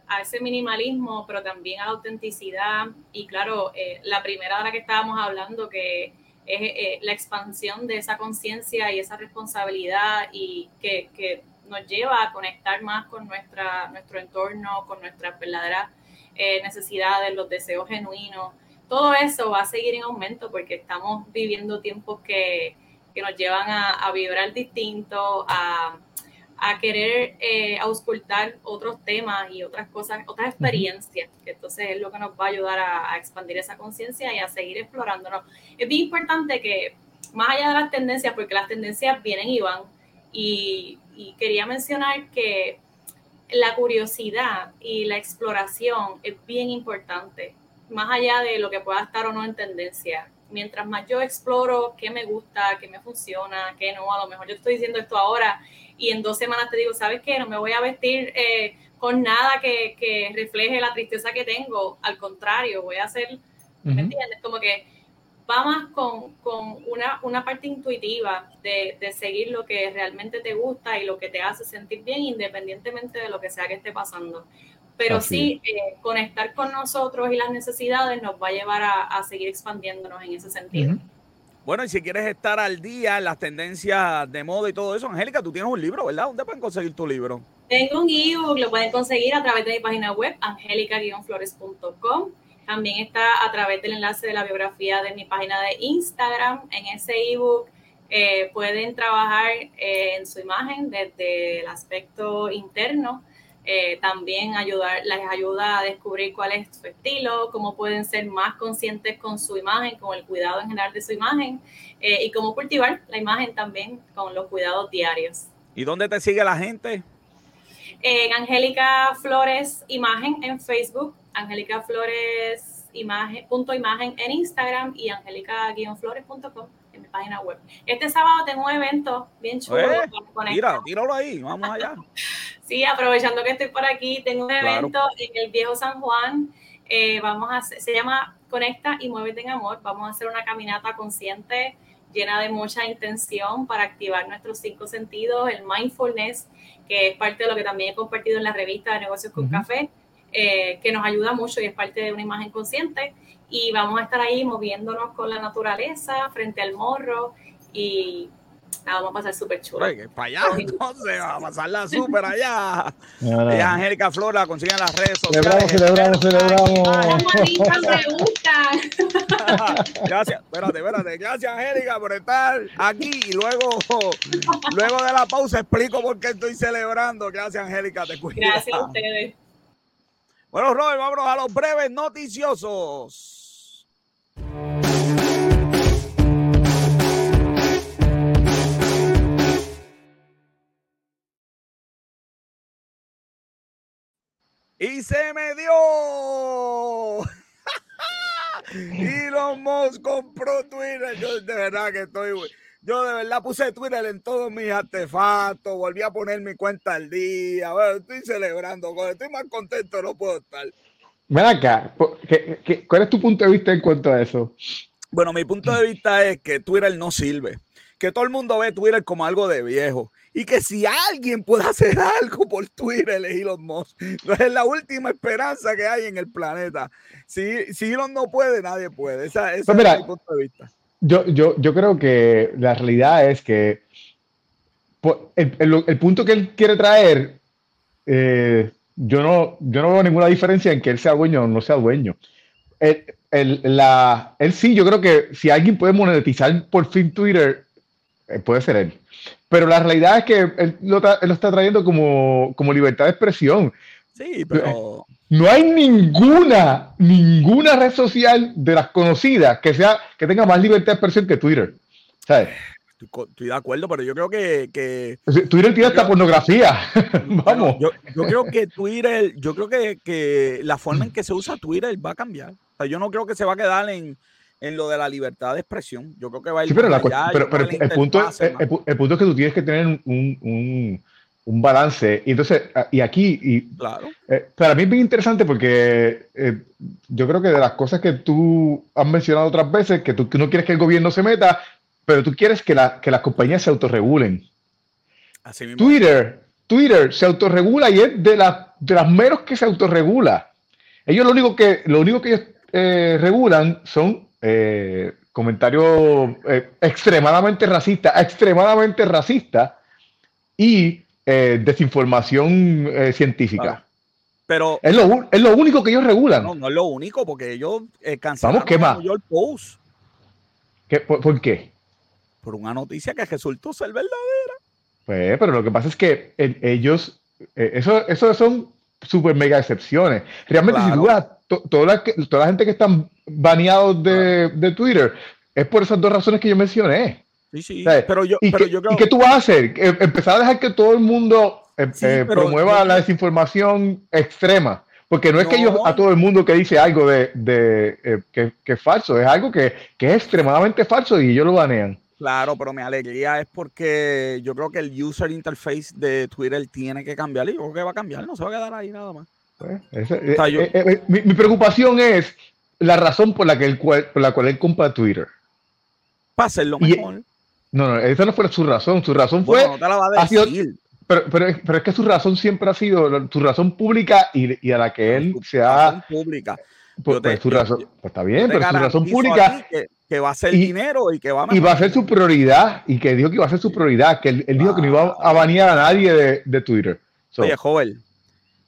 S3: a, ese minimalismo, pero también a la autenticidad. Y claro, eh, la primera de la que estábamos hablando, que es eh, la expansión de esa conciencia y esa responsabilidad y que, que, nos lleva a conectar más con nuestra, nuestro entorno, con nuestras verdaderas eh, necesidades, los deseos genuinos. Todo eso va a seguir en aumento porque estamos viviendo tiempos que que nos llevan a, vibrar distinto, a, querer eh, auscultar otros temas y otras cosas, otras experiencias, que entonces es lo que nos va a ayudar a, expandir esa conciencia y a seguir explorándonos. Es bien importante que, más allá de las tendencias, porque las tendencias vienen y van, y, y quería mencionar que la curiosidad y la exploración es bien importante, más allá de lo que pueda estar o no en tendencia mientras más yo exploro qué me gusta, qué me funciona, qué no, a lo mejor yo estoy diciendo esto ahora y en dos semanas te digo, ¿sabes qué? No me voy a vestir eh, con nada que, que, refleje la tristeza que tengo, al contrario, voy a hacer, ¿me entiendes? Como que va más con, con una, una, parte intuitiva de, de, seguir lo que realmente te gusta y lo que te hace sentir bien independientemente de lo que sea que esté pasando pero sí eh, conectar con nosotros y las necesidades nos va a llevar a, seguir expandiéndonos en ese sentido.
S1: Bueno, y si quieres estar al día en las tendencias de moda y todo eso, Angélica, tú tienes un libro, ¿verdad? ¿Dónde pueden conseguir tu libro?
S3: Tengo un ebook, lo pueden conseguir a través de mi página web, angélica-flores.com. También está a través del enlace de la biografía de mi página de Instagram. En ese ebook eh, pueden trabajar eh, en su imagen desde el aspecto interno eh, también ayudar, les ayuda a descubrir cuál es su estilo, cómo pueden ser más conscientes con su imagen, con el cuidado en general de su imagen eh, y cómo cultivar la imagen también con los cuidados diarios.
S1: ¿Y dónde te sigue la gente?
S3: En Angélica Flores Imagen en Facebook, Angélica Flores Imagen, punto imagen en Instagram y angélica-flores.com en mi página web. Este sábado tengo un evento bien chulo.
S1: Eh, mira, tíralo ahí, vamos allá.
S3: sí, aprovechando que estoy por aquí, tengo un evento en el Viejo San Juan. Eh, vamos a se llama Conecta y Muévete en Amor. Vamos a hacer una caminata consciente llena de mucha intención para activar nuestros cinco sentidos, el mindfulness, que es parte de lo que también he compartido en la revista de Negocios con Café, eh, que nos ayuda mucho y es parte de una imagen consciente y vamos a estar ahí moviéndonos con la naturaleza frente al morro y vamos a pasar súper chulo.
S1: Para allá, entonces, vamos a pasarla súper allá. Y Angélica Flora consiguen las redes
S2: sociales. Celebramos, celebramos,
S3: celebramos.
S1: Gracias, espérate, espérate. Gracias, Angélica, por estar aquí. Y luego, luego de la pausa, explico por qué estoy celebrando. Gracias, Angélica, te cuido.
S3: Gracias a ustedes.
S1: Bueno, Robert, vámonos a los breves noticiosos. Y se me dio. Elon Musk compró Twitter. Yo de verdad que estoy. Yo de verdad puse Twitter en todos mis artefactos. Volví a poner mi cuenta al día. estoy celebrando. Estoy más contento, no puedo estar.
S2: Ven acá. cuál es tu punto de vista en cuanto a eso?
S1: Bueno, mi punto de vista es que Twitter no sirve. Que todo el mundo ve Twitter como algo de viejo y que si alguien puede hacer algo por Twitter es Elon Musk. Es la última esperanza que hay en el planeta. Si, si Elon no puede, nadie puede. Esa, pues es mi punto de vista.
S2: Yo, yo, yo creo que la realidad es que el, el, punto que él quiere traer, eh, yo, no, yo no veo ninguna diferencia en que él sea dueño o no sea dueño. El, la, él sí, yo creo que si alguien puede monetizar por fin Twitter, eh, puede ser él. Pero la realidad es que él lo, está trayendo como, como, libertad de expresión.
S1: Sí, pero...
S2: No hay ninguna, ninguna red social de las conocidas que, sea, que tenga más libertad de expresión que Twitter. ¿Sabes?
S1: Estoy, de acuerdo, pero yo creo que... que
S2: Twitter tiene hasta pornografía. Vamos.
S1: Yo, yo, creo que Twitter, yo creo que, que la forma en que se usa Twitter va a cambiar. O sea, yo no creo que se va a quedar en en lo de la libertad de expresión. Yo creo que va a ir.
S2: Sí, pero, pero, el, punto, el, punto es que tú tienes que tener un, un, un balance. Y entonces, y aquí, y,
S1: claro.
S2: Eh, para mí es bien interesante porque eh, yo creo que de las cosas que tú has mencionado otras veces, que tú, no quieres que el gobierno se meta, pero tú quieres que, la, que las compañías se autorregulen.
S1: Así mismo.
S2: Twitter, Twitter se autorregula y es de, la, de las meros que se autorregula. Ellos lo único que, lo único que ellos eh, regulan son eh, comentario eh, extremadamente racista, extremadamente racista y eh, desinformación científica.
S1: Pero
S2: es lo, es lo, único que ellos regulan.
S1: No, no es lo único, porque ellos cancelaron
S2: Vamos, ¿qué más?
S1: Post.
S2: por, qué?
S1: Por una noticia que resultó ser verdadera.
S2: Pues, pero lo que pasa es que ellos, eso, eso son super mega excepciones. Realmente, si tú toda, la, toda la gente que están baneados de, de, Twitter es por esas dos razones que yo mencioné.
S1: Sí, sí, pero yo,
S2: ¿Y,
S1: pero
S2: qué, yo ¿Y qué tú vas a hacer? Eh, empezar a dejar que todo el mundo eh, eh, promueva la desinformación extrema. Porque no es que ellos a todo el mundo que dice algo de, de que, que, es falso, es algo que, que, es extremadamente falso y ellos lo banean.
S1: Claro, pero mi alegría es porque yo creo que el user interface de Twitter tiene que cambiar y yo creo que va a cambiar, no se va a quedar ahí nada más.
S2: Pues, mi, mi, preocupación es la razón por la, que él, por la cual él compra Twitter.
S1: Para hacerlo mejor.
S2: no, no, esa no fue su razón. Su razón fue.
S1: No te la va a decir.
S2: pero, pero, pero, es que su razón siempre ha sido su razón pública y, y a la que él se ha.
S1: pública.
S2: Pues, pues, su razón, pues está bien, pero su razón pública.
S1: Que, va a ser dinero y que va a.
S2: Y va a ser su prioridad. Y que dijo que iba a ser su prioridad. Que él, dijo que no iba a banear a nadie de, de Twitter.
S1: Oye, joven,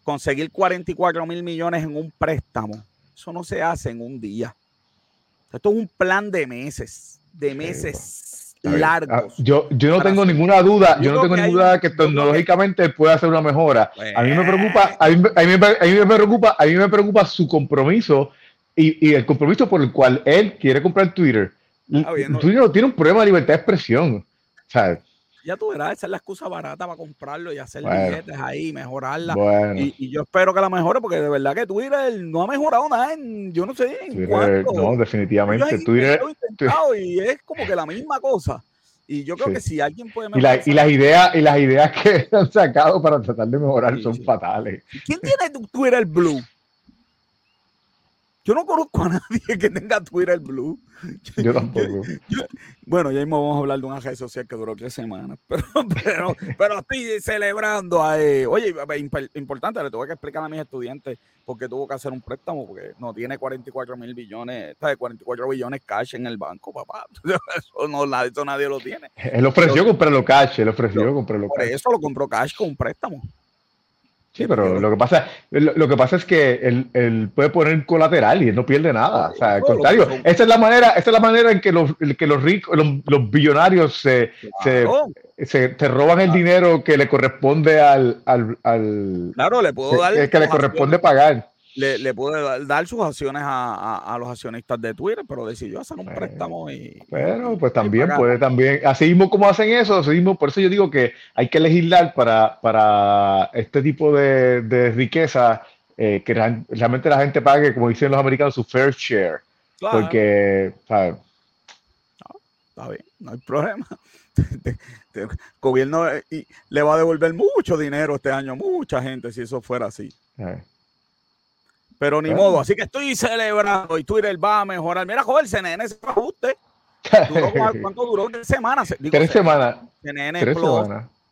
S1: conseguir 44 mil millones en un préstamo eso no se hace en un día. Esto es un plan de meses, de meses largos.
S2: Ah, yo, yo no tengo ninguna duda, yo, no tengo ninguna duda que tecnológicamente puede hacer una mejora. A mí me preocupa, a mí, me, preocupa, a mí me preocupa su compromiso y, y el compromiso por el cual él quiere comprar Twitter. Twitter tiene un problema de libertad de expresión. ¿sabes?
S1: Ya tú verás, esa es la excusa barata para comprarlo y hacer billetes ahí, mejorarla. Y, yo espero que la mejore, porque de verdad que Twitter no ha mejorado nada en, yo no sé en
S2: No, definitivamente. Twitter,
S1: y es como que la misma cosa. Y yo creo que si alguien puede
S2: mejorar. Y, las ideas, y las ideas que han sacado para tratar de mejorar son fatales.
S1: ¿Quién tiene Twitter Blue? Yo no conozco a nadie que tenga Twitter Blue.
S2: Yo tampoco.
S1: bueno, ya mismo vamos a hablar de una red social que duró tres semanas, pero, pero, pero estoy celebrando ahí. Oye, importante, le tuve que explicar a mis estudiantes por qué tuvo que hacer un préstamo, porque no tiene 44 mil billones, está de 44 billones cash en el banco, papá. Eso, no, eso nadie lo tiene.
S2: Él ofreció comprarlo cash, él ofreció comprarlo
S1: cash. Por eso lo compró cash con un préstamo.
S2: Sí, pero lo que pasa, lo, que pasa es que él, puede poner colateral y él no pierde nada. O sea, al contrario, esa es la manera, esa es la manera en que los, que los ricos, los, billonarios se, se, roban el dinero que le corresponde al, al,
S1: claro, le puedo dar
S2: que le corresponde pagar
S1: le, le puede dar, sus acciones a, los accionistas de Twitter, pero decidió hacer un préstamo y.
S2: Pero pues también puede también, así mismo como hacen eso, así mismo, por eso yo digo que hay que legislar para, para este tipo de, riqueza eh, que realmente la gente pague, como dicen los americanos, su fair share. Porque, ¿sabes?
S1: está bien, no hay problema. El gobierno eh, le va a devolver mucho dinero este año a mucha gente si eso fuera así. Eh. Pero ni modo, así que estoy celebrando y Twitter va a mejorar. Mira, joder, CNN se ajuste. ¿Cuánto duró? Tres semanas.
S2: Tres semanas.
S1: CNN Tres Plus.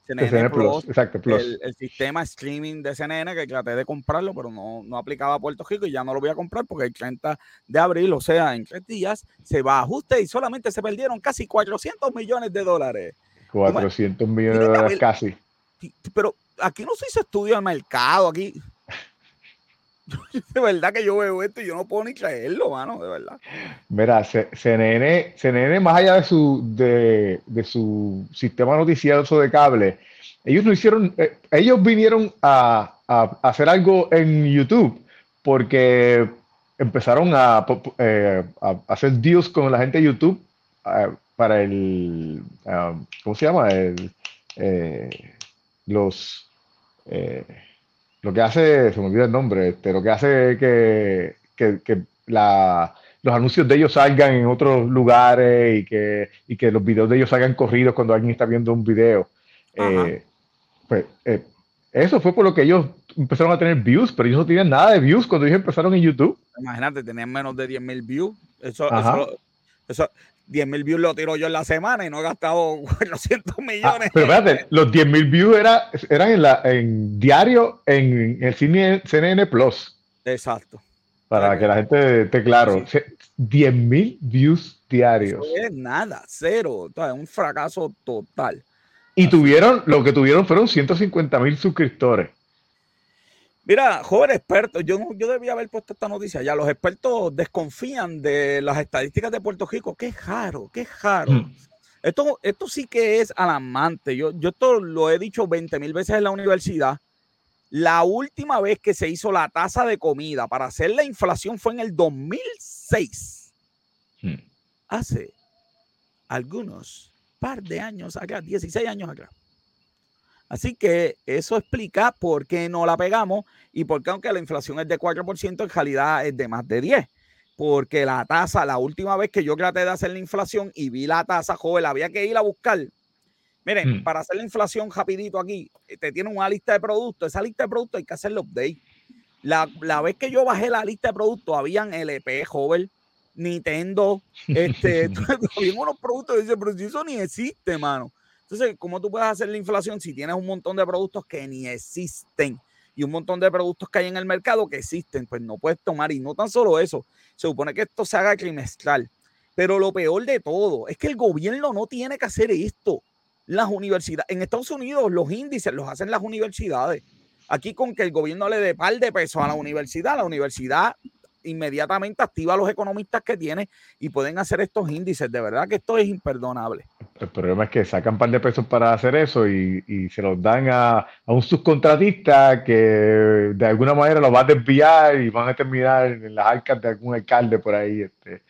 S1: CNN, Plus, exacto, Plus. El, sistema streaming de CNN que traté de comprarlo, pero no, no aplicaba a Puerto Rico y ya no lo voy a comprar porque el 30 de abril, o sea, en tres días, se va a ajuste y solamente se perdieron casi 400 millones de dólares.
S2: 400 millones de dólares casi.
S1: Pero aquí no se hizo estudio de mercado, aquí de verdad que yo veo esto y yo no puedo ni creerlo, mano, de verdad.
S2: Mira, CNN, CNN más allá de su, de, su sistema noticioso de cable, ellos no hicieron, eh, ellos vinieron a, hacer algo en YouTube porque empezaron a, eh, hacer deals con la gente de YouTube eh, para el, ¿cómo se llama? Los lo que hace, se me olvida el nombre, este, lo que hace que, que, la, los anuncios de ellos salgan en otros lugares y que, y que los videos de ellos salgan corridos cuando alguien está viendo un video. Eh, pues, eh, eso fue por lo que ellos empezaron a tener views, pero ellos no tenían nada de views cuando ellos empezaron en YouTube.
S1: Imagínate, tenían menos de 10 mil views. Eso, eso, eso, 10 mil views lo tiro yo en la semana y no he gastado 400 ah, millones.
S2: pero espérate, los 10 mil views era, eran en, la, en diario en el CNN Plus.
S1: Exacto.
S2: Para que la gente esté claro. 10 mil views diarios.
S1: Eso es nada, cero. Es un fracaso total.
S2: Y tuvieron, lo que tuvieron fueron 150 mil suscriptores.
S1: Mira, joven experto, yo, yo debía haber puesto esta noticia ya. Los expertos desconfían de las estadísticas de Puerto Rico. Qué raro, qué raro. Hmm. Esto, esto sí que es alarmante. Yo, yo esto lo he dicho 20 mil veces en la universidad. La última vez que se hizo la tasa de comida para hacer la inflación fue en el 2006. Hmm. Hace algunos par de años acá, 16 años acá. Así que eso explica por qué no la pegamos y por qué aunque la inflación es de 4%, en realidad es de más de 10. Porque la tasa, la última vez que yo traté de hacer la inflación y vi la tasa, joven, había que ir a buscar. Miren, mm. para hacer la inflación rapidito aquí, eh, te tiene una lista de productos. Esa lista de productos hay que hacerle update. La, la vez que yo bajé la lista de productos, habían LP, joven, Nintendo, este, había unos productos que dicen, pero si eso ni existe, mano. Entonces, ¿cómo tú puedes hacer la inflación si tienes un montón de productos que ni existen y un montón de productos que hay en el mercado que existen? Pues no puedes tomar. Y no tan solo eso, se supone que esto se haga trimestral. Pero lo peor de todo es que el gobierno no tiene que hacer esto. Las universidades, en Estados Unidos los índices los hacen las universidades. Aquí con que el gobierno le dé par de pesos a la universidad, la universidad inmediatamente activa a los economistas que tiene y pueden hacer estos índices. De verdad que esto es imperdonable.
S2: El problema es que sacan un par de pesos para hacer eso y, se los dan a, un subcontratista que de alguna manera los va a desviar y van a terminar en las arcas de algún alcalde por ahí. Este.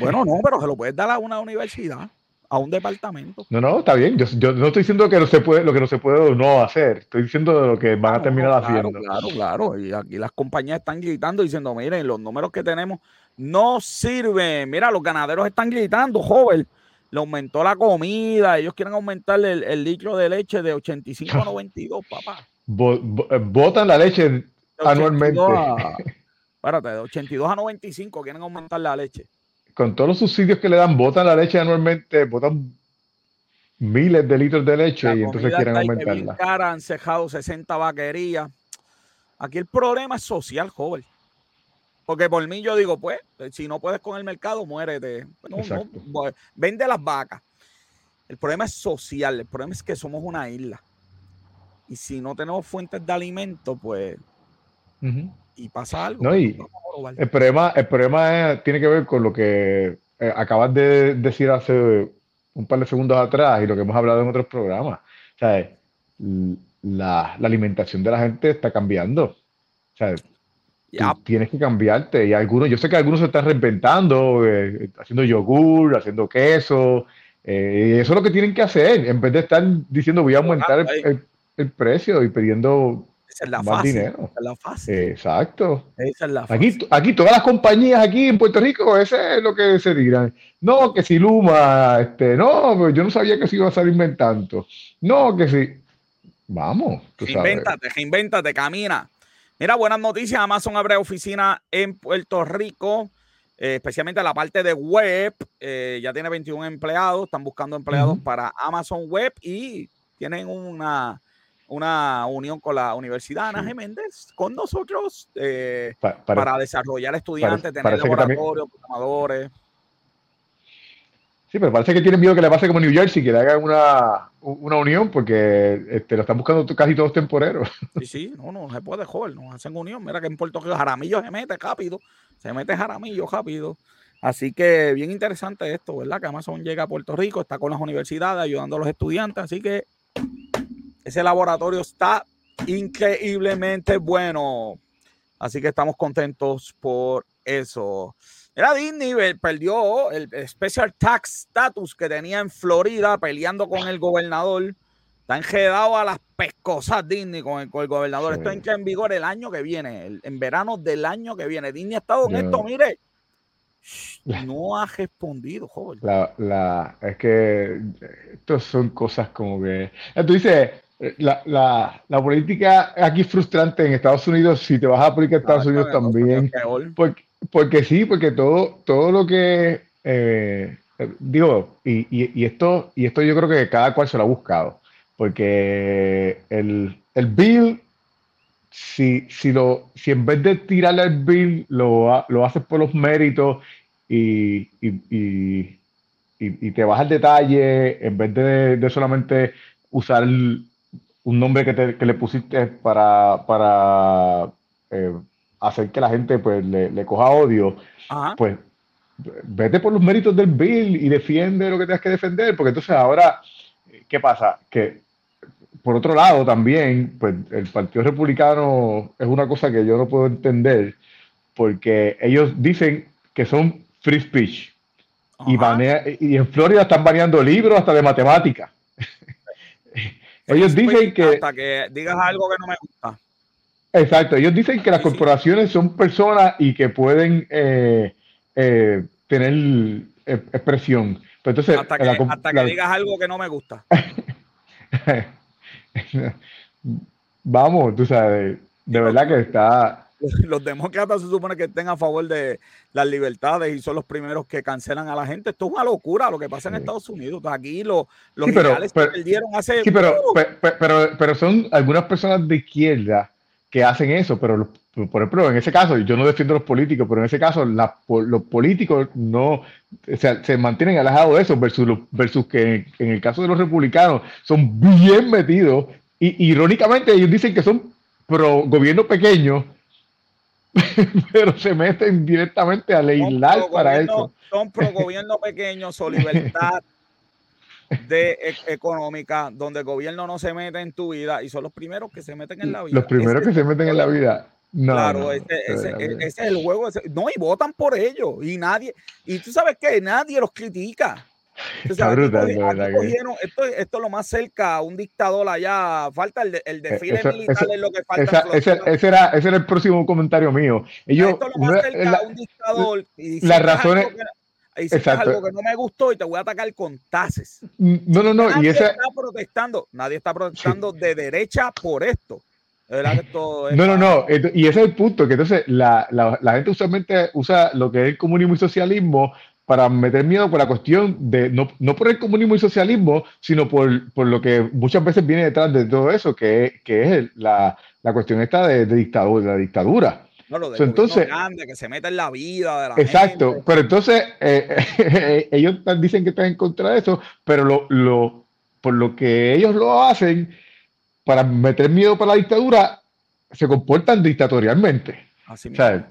S1: Bueno, no, pero se lo puedes dar a una universidad a un departamento.
S2: No, no, está bien. Yo, yo, no estoy diciendo que no se puede, lo que no se puede o no hacer. Estoy diciendo lo que van a terminar haciendo.
S1: Claro, claro. Y aquí las compañías están gritando diciendo, miren, los números que tenemos no sirven. Mira, los ganaderos están gritando, joven. Le aumentó la comida. Ellos quieren aumentar el, litro de leche de 85 a 92, papá.
S2: Botan la leche anualmente.
S1: Espérate, de 82 a 95 quieren aumentar la leche.
S2: Con todos los subsidios que le dan, botan la leche anualmente, botan miles de litros de leche y entonces quieren aumentarla.
S1: Cara, han cejado 60 vaquerías. Aquí el problema es social, joven. Porque por mí yo digo, pues, si no puedes con el mercado, muérete. vende las vacas. El problema es social, el problema es que somos una isla. Y si no tenemos fuentes de alimento, pues, y pasa algo.
S2: Pues, el problema, el problema tiene que ver con lo que eh, acabas de decir hace un par de segundos atrás y lo que hemos hablado en otros programas. O sea, la, la alimentación de la gente está cambiando. O sea, tienes que cambiarte. Y algunos, yo sé que algunos se están reinventando, eh, haciendo yogur, haciendo queso. Eh, eso es lo que tienen que hacer, en vez de estar diciendo voy a aumentar el, precio y pidiendo más dinero.
S1: es la fácil.
S2: Exacto. Esa es la Aquí, aquí todas las compañías aquí en Puerto Rico, ese es lo que se dirán. No, que si Luma, este, no, pues yo no sabía que se iba a salir inventando. No, que si. Vamos.
S1: Invéntate, invéntate, camina. Mira, buenas noticias. Amazon abre oficina en Puerto Rico, eh, especialmente la parte de web. Eh, ya tiene 21 empleados. Están buscando empleados para Amazon Web y tienen una, una unión con la Universidad Ana Geméndez, con nosotros, eh, para, desarrollar estudiantes, tener laboratorios, programadores.
S2: Sí, pero parece que tienen miedo que le pase como New Jersey, que le hagan una, una unión, porque este, lo están buscando casi todos temporeros.
S1: Sí, sí, no, no se puede, joder, no hacen unión. Mira que en Puerto Rico Jaramillo se mete rápido, se mete Jaramillo rápido. Así que bien interesante esto, ¿verdad? Que Amazon llega a Puerto Rico, está con las universidades, ayudando a los estudiantes, así que ese laboratorio está increíblemente bueno. Así que estamos contentos por eso. Era Disney perdió el Special Tax Status que tenía en Florida peleando con el gobernador. Está enjedado a las pescosas Disney con el, gobernador. Esto entra en vigor el año que viene, en verano del año que viene. Disney ha estado en esto, mire. No ha respondido, joven.
S2: La, es que esto son cosas como que. Tú dices, la, la, política aquí es frustrante en Estados Unidos. Si te vas a aplicar a Estados Unidos también. Porque, porque sí, porque todo, todo lo que eh, digo, y, y, esto, y esto yo creo que cada cual se lo ha buscado. Porque el, el bill, si, si, lo, si en vez de tirarle al bill, lo, lo haces por los méritos y, y, te vas al detalle, en vez de, de solamente usar un nombre que, te, que le pusiste para, para eh, hacer que la gente pues le, coja odio, pues vete por los méritos del bill y defiende lo que tengas que defender, porque entonces ahora, ¿qué pasa? Que por otro lado también, pues el Partido Republicano es una cosa que yo no puedo entender, porque ellos dicen que son free speech. Y, y en Florida están baneando libros hasta de matemática. ellos dicen que...
S1: Hasta que digas algo que no me gusta.
S2: Exacto, ellos dicen que las corporaciones son personas y que pueden eh, eh, tener eh, expresión. entonces,
S1: hasta que, digas algo que no me gusta.
S2: Vamos, tú sabes, de verdad que está...
S1: Los demócratas se supone que estén a favor de las libertades y son los primeros que cancelan a la gente. Esto es una locura lo que pasa en Estados Unidos. Aquí los, los perdieron hace...
S2: Sí, pero, pero, pero son algunas personas de izquierda que hacen eso, pero por ejemplo, en ese caso, yo no defiendo a los políticos, pero en ese caso los políticos no se mantienen alejados de eso, versus, versus que en, el caso de los republicanos son bien metidos, y irónicamente ellos dicen que son pro gobierno pequeño, pero se meten directamente a legislar para eso.
S1: Son pro gobierno pequeño, su libertad de e, económica donde el gobierno no se mete en tu vida y son los primeros que se meten en la vida.
S2: Los primeros que se meten en la vida.
S1: claro, ese, es el juego. no, y votan por ellos. Y nadie, y tú sabes que nadie los critica. Esto, es lo más cerca a un dictador allá. Falta el, el e, desfile militar, es lo que falta.
S2: ese, era, ese era el próximo comentario mío. Ellos,
S1: esto es lo más cerca la, a un dictador.
S2: Y las razones
S1: es algo que no me gustó y te voy a atacar con tases.
S2: No, no, no.
S1: Nadie
S2: y ese...
S1: está protestando, nadie está protestando de derecha por esto.
S2: no, no, no. Y ese es el punto, que entonces la, la, gente usualmente usa lo que es el comunismo y socialismo para meter miedo por la cuestión de, no, no por el comunismo y socialismo, sino por, por, lo que muchas veces viene detrás de todo eso, que, que es la, la, cuestión esta de, dictadura, la dictadura.
S1: No, lo de entonces, grande, que se mete en la vida de la
S2: Exacto, pero entonces eh, ellos dicen que están en contra de eso, pero lo, lo, por lo que ellos lo hacen, para meter miedo para la dictadura, se comportan dictatorialmente. Así mismo.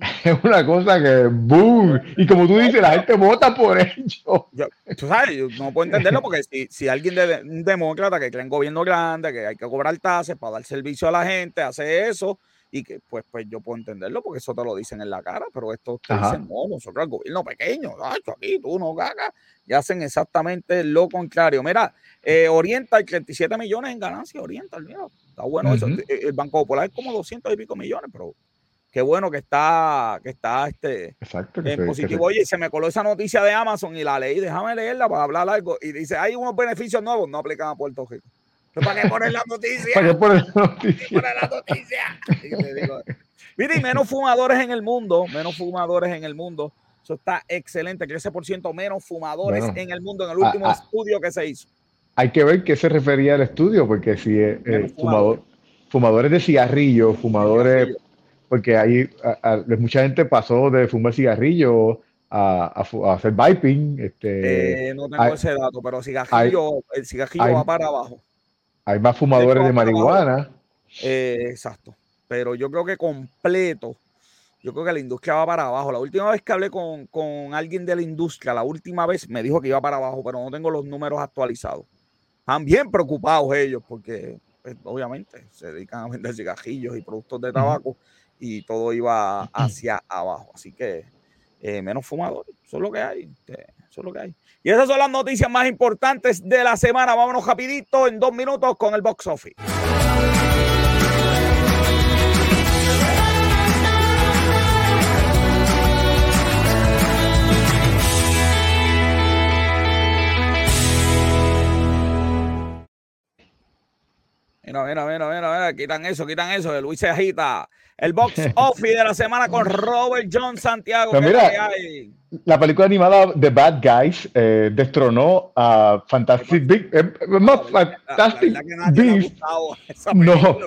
S2: Es una cosa que ¡boom! Y como tú dices, la gente vota por ello.
S1: tú sabes, yo no puedo entenderlo porque si, si alguien de un demócrata que cree en gobierno grande, que hay que cobrar tasas para dar servicio a la gente, hace eso, y que pues, pues yo puedo entenderlo porque eso te lo dicen en la cara, pero esto te dicen, no, nosotros el gobierno pequeño, aquí tú no cagas, y hacen exactamente lo contrario. Mira, eh, Oriental, 37 millones en ganancia, Oriental, mira, está bueno eso. Eh, el Banco Popular es como 200 y pico millones, pero qué bueno que está, que está este
S2: Exacto,
S1: en positivo. Oye, se me coló esa noticia de Amazon y la leí, déjame leerla para hablar algo. Y dice, hay unos beneficios nuevos, no aplican a Puerto Rico. ¿Para qué poner la noticia?
S2: ¿Para qué poner la noticia?
S1: ¿Para la noticia? Mire, menos fumadores en el mundo, menos fumadores en el mundo. Eso está excelente, 13% menos fumadores en el mundo en el último estudio que se hizo.
S2: Hay que ver qué se refería al estudio, porque si es eh, fumador, fumadores de cigarrillo, fumadores, porque hay mucha gente pasó de fumar cigarrillo a, hacer viping. Este,
S1: eh, no tengo ese dato, pero cigarrillo, el cigarrillo va para abajo.
S2: Hay más fumadores de marihuana.
S1: Eh, exacto. Pero yo creo que completo, yo creo que la industria va para abajo. La última vez que hablé con, alguien de la industria, la última vez me dijo que iba para abajo, pero no tengo los números actualizados. Están bien preocupados ellos porque pues, obviamente se dedican a vender cigarrillos y productos de tabaco y todo iba hacia abajo. Así que eh, menos fumadores, eso es lo que hay. Este, eso es lo que hay. Y esas son las noticias más importantes de la semana. Vámonos rapidito en dos minutos con el box office. Mira, mira, mira, mira, quitan eso, quitan eso, de Luis se agita. El box office de la semana con Robert John Santiago.
S2: Mira, la película animada The Bad Guys eh, destronó a Fantastic Beasts. Eh, Fantastic Beasts. No,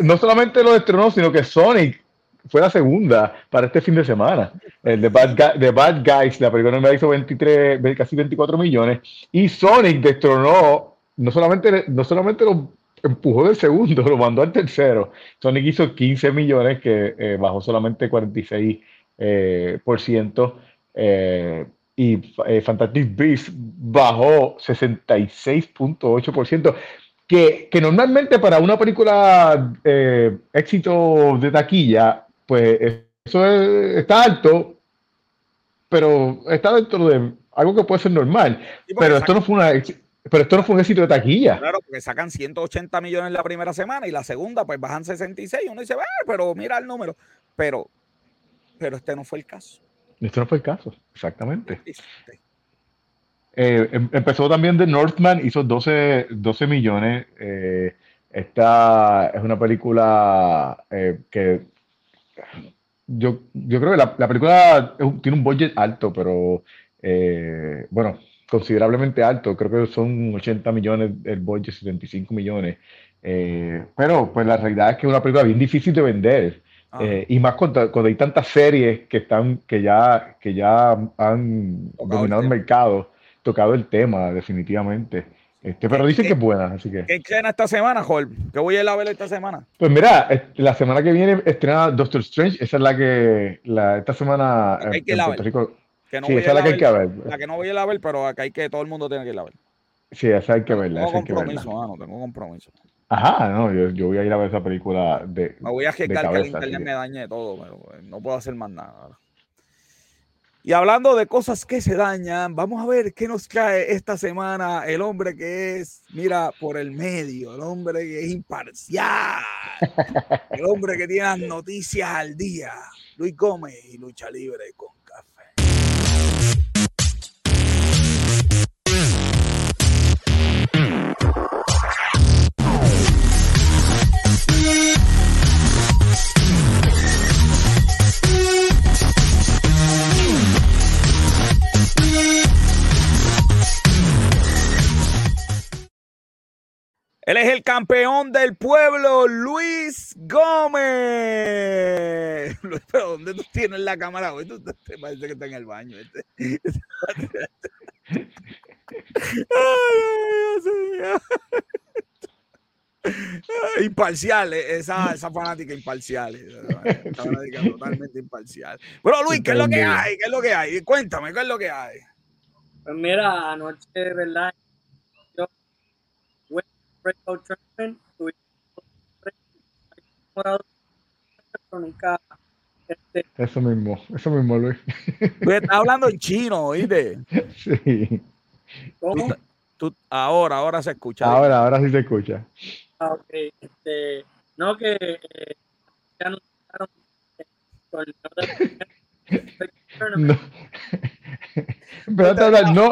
S2: no solamente lo destronó, sino que Sonic fue la segunda para este fin de semana. El The Bad, The Bad Guys, la película animada hizo 23, casi 24 millones. Y Sonic destronó no solamente, no solamente lo empujó del segundo, lo mandó al tercero. Sonic hizo 15 millones, que eh, bajó solamente 46%. Eh, por ciento, eh, y Fantastic Beasts bajó 66.8%. Que, que normalmente para una película éxito de taquilla, pues eso está alto, pero está dentro de algo que puede ser normal. pero esto no fue una pero esto no fue un éxito de taquilla.
S1: Claro, porque sacan 180 millones la primera semana y la segunda pues bajan 66. Uno dice, ah, pero mira el número. Pero, pero este no fue el caso.
S2: Este no fue el caso, exactamente. Eh, em, empezó también The Northman, hizo 12, 12 millones. Eh, esta es una película eh, que yo, yo creo que la, la película tiene un budget alto, pero bueno, considerablemente alto, creo que son 80 millones el budget, 75 millones. Eh, pero pues la realidad es que es una película bien difícil de vender. Ah. Eh, y más cuando, hay tantas series que están que ya que ya han dominado el, mercado, tocado el tema definitivamente. Este, pero dicen que es buena, así que.
S1: ¿Qué estrena esta semana, Joel? ¿Qué voy a ir a ver esta semana?
S2: Pues mira, la semana que viene estrena Doctor Strange, esa es la que la, esta semana en Puerto Rico
S1: que no sí, esa es la que hay que ver. La que no voy a ir a ver, pero acá hay que todo el mundo tiene que ir a ver.
S2: Sí, esa hay que verla.
S1: Tengo compromiso, no tengo compromiso.
S2: Ajá, no, yo, yo, voy a ir a ver esa película de.
S1: Me voy a arriesgar que el internet me dañe todo, pero pues, no puedo hacer más nada. Y hablando de cosas que se dañan, vamos a ver qué nos cae esta semana el hombre que es, mira, por el medio, el hombre que es imparcial, el hombre que tiene las noticias al día, Luis Gómez y Lucha Libre con Él es el campeón del pueblo, Luis Gómez. Pero ¿dónde tú tienes la cámara hoy? Tú, te parece que está en el baño. Este. imparcial, eh, esa, esa fanática imparcial. Esa fanática totalmente imparcial. Pero Luis, ¿qué es lo que hay? ¿Qué es lo que hay? Cuéntame, ¿qué es lo que hay?
S4: Pues mira, anoche, ¿verdad? Breakout tournament.
S2: Este, eso mismo, eso mismo, Luis.
S1: Pues está hablando en chino, ¿oíste?
S2: Sí.
S1: ¿Cómo? Tú, ahora, ahora se escucha.
S2: Ahora, ahora sí se escucha.
S4: Ah, ok. Este, no, que eh, ya
S2: no, no,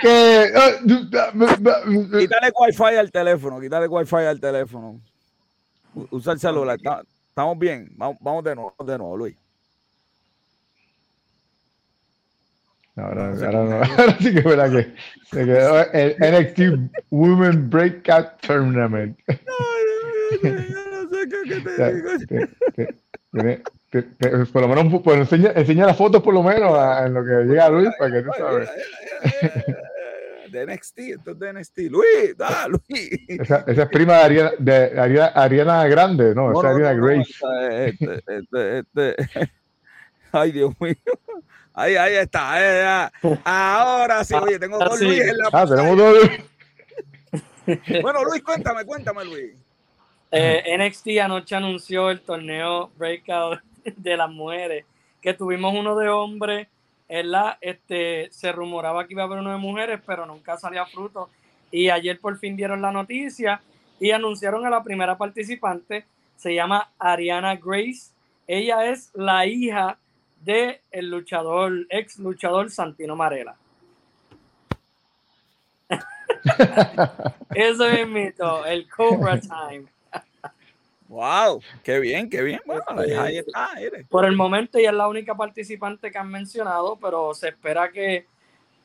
S2: que.
S1: Quítale wifi al teléfono, quítale wifi al teléfono. Usa el celular. Estamos bien. Vamos, de nuevo, de nuevo, Luis.
S2: Ahora, ahora, no, ahora sí que verdad que se quedó el NXT Women Breakout Tournament.
S1: no sé qué te
S2: digo. Por lo menos pues, enseña, enseña las fotos por lo menos en lo que llega Luis para que tú sabes.
S1: De NXT, esto es de NXT. Luis, da, Luis.
S2: Esa, esa es prima de Ariana, de Ariana, Ariana Grande, ¿no? esa es Ariana Grace.
S1: Este, este, este, Ay, Dios mío. Ahí, ahí está. Ahí, Ahora sí, oye, tengo dos Luis en la
S2: Ah, tenemos dos
S1: Luis. bueno, Luis, cuéntame, cuéntame, Luis.
S4: Eh, NXT anoche anunció el torneo Breakout de las mujeres, que tuvimos uno de hombres, la Este, se rumoraba que iba a haber uno de mujeres, pero nunca salía fruto. Y ayer por fin dieron la noticia y anunciaron a la primera participante, se llama Ariana Grace. Ella es la hija de el luchador, ex luchador Santino Marela. Eso es mito, el Cobra Time.
S1: Wow, qué bien, qué bien. Bueno, ahí está.
S4: Por el momento ella es la única participante que han mencionado, pero se espera que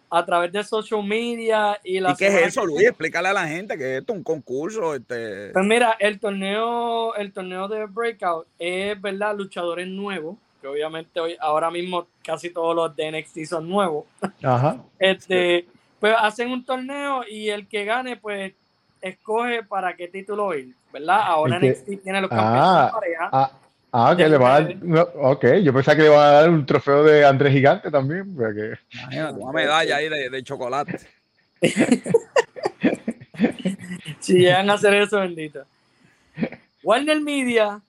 S4: a través de social media y la.
S1: ¿Y qué es eso, Luis? Explícale a la gente que esto es un concurso. Este...
S4: Pues mira, el torneo, el torneo de Breakout es verdad, luchadores nuevos que obviamente hoy, ahora mismo casi todos los de NXT son nuevos.
S2: Ajá.
S4: Este, pues hacen un torneo y el que gane, pues escoge para qué título ir, ¿verdad? Ahora NXT tiene los campeones
S2: ah,
S4: de pareja.
S2: Ah, ah que le va a dar, ok, yo pensaba que le va a dar un trofeo de Andrés Gigante también. Porque...
S1: una medalla ahí de, de chocolate.
S4: si llegan a hacer eso, bendito. Warner Media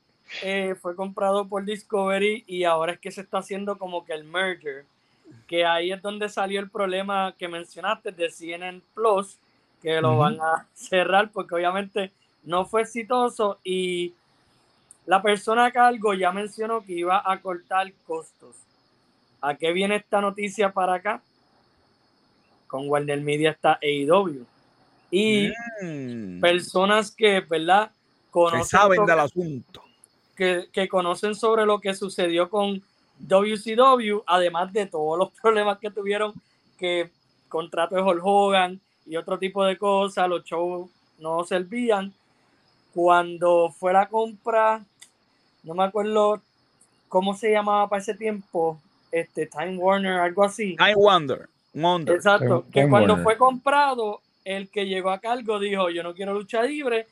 S4: eh, fue comprado por Discovery y ahora es que se está haciendo como que el merger, que ahí es donde salió el problema que mencionaste de CNN Plus, que lo van a cerrar porque obviamente no fue exitoso y la persona a cargo ya mencionó que iba a cortar costos. ¿A qué viene esta noticia para acá? Con Warner Media está AEW. Y mm. personas que, ¿verdad?
S1: Conocen saben del asunto
S4: que, conocen sobre lo que sucedió con WCW, además de todos los problemas que tuvieron, que contrato de Hulk Hogan y otro tipo de cosas, los shows no servían. Cuando fue la compra, no me acuerdo cómo se llamaba para ese tiempo, este Time Warner, algo así.
S1: Time Wonder. Wonder.
S4: Exacto, que cuando fue comprado, el que llegó a cargo dijo, yo no quiero lucha libre,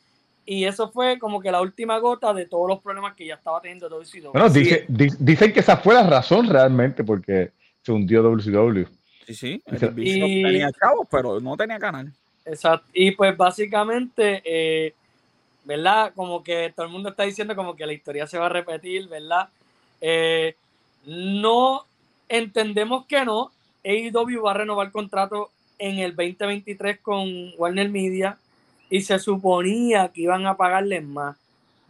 S4: y eso fue como que la última gota de todos los problemas que ya estaba teniendo WCW.
S2: Bueno, dice, dicen que esa fue la razón realmente porque se hundió WCW.
S1: Sí, sí. y, tenía chavos, pero no tenía canal.
S4: Exacto. Y pues básicamente, eh, ¿verdad? Como que todo el mundo está diciendo como que la historia se va a repetir, ¿verdad? Eh, no entendemos que no. AEW va a renovar el contrato en el 2023 con Warner Media y se suponía que iban a pagarles más.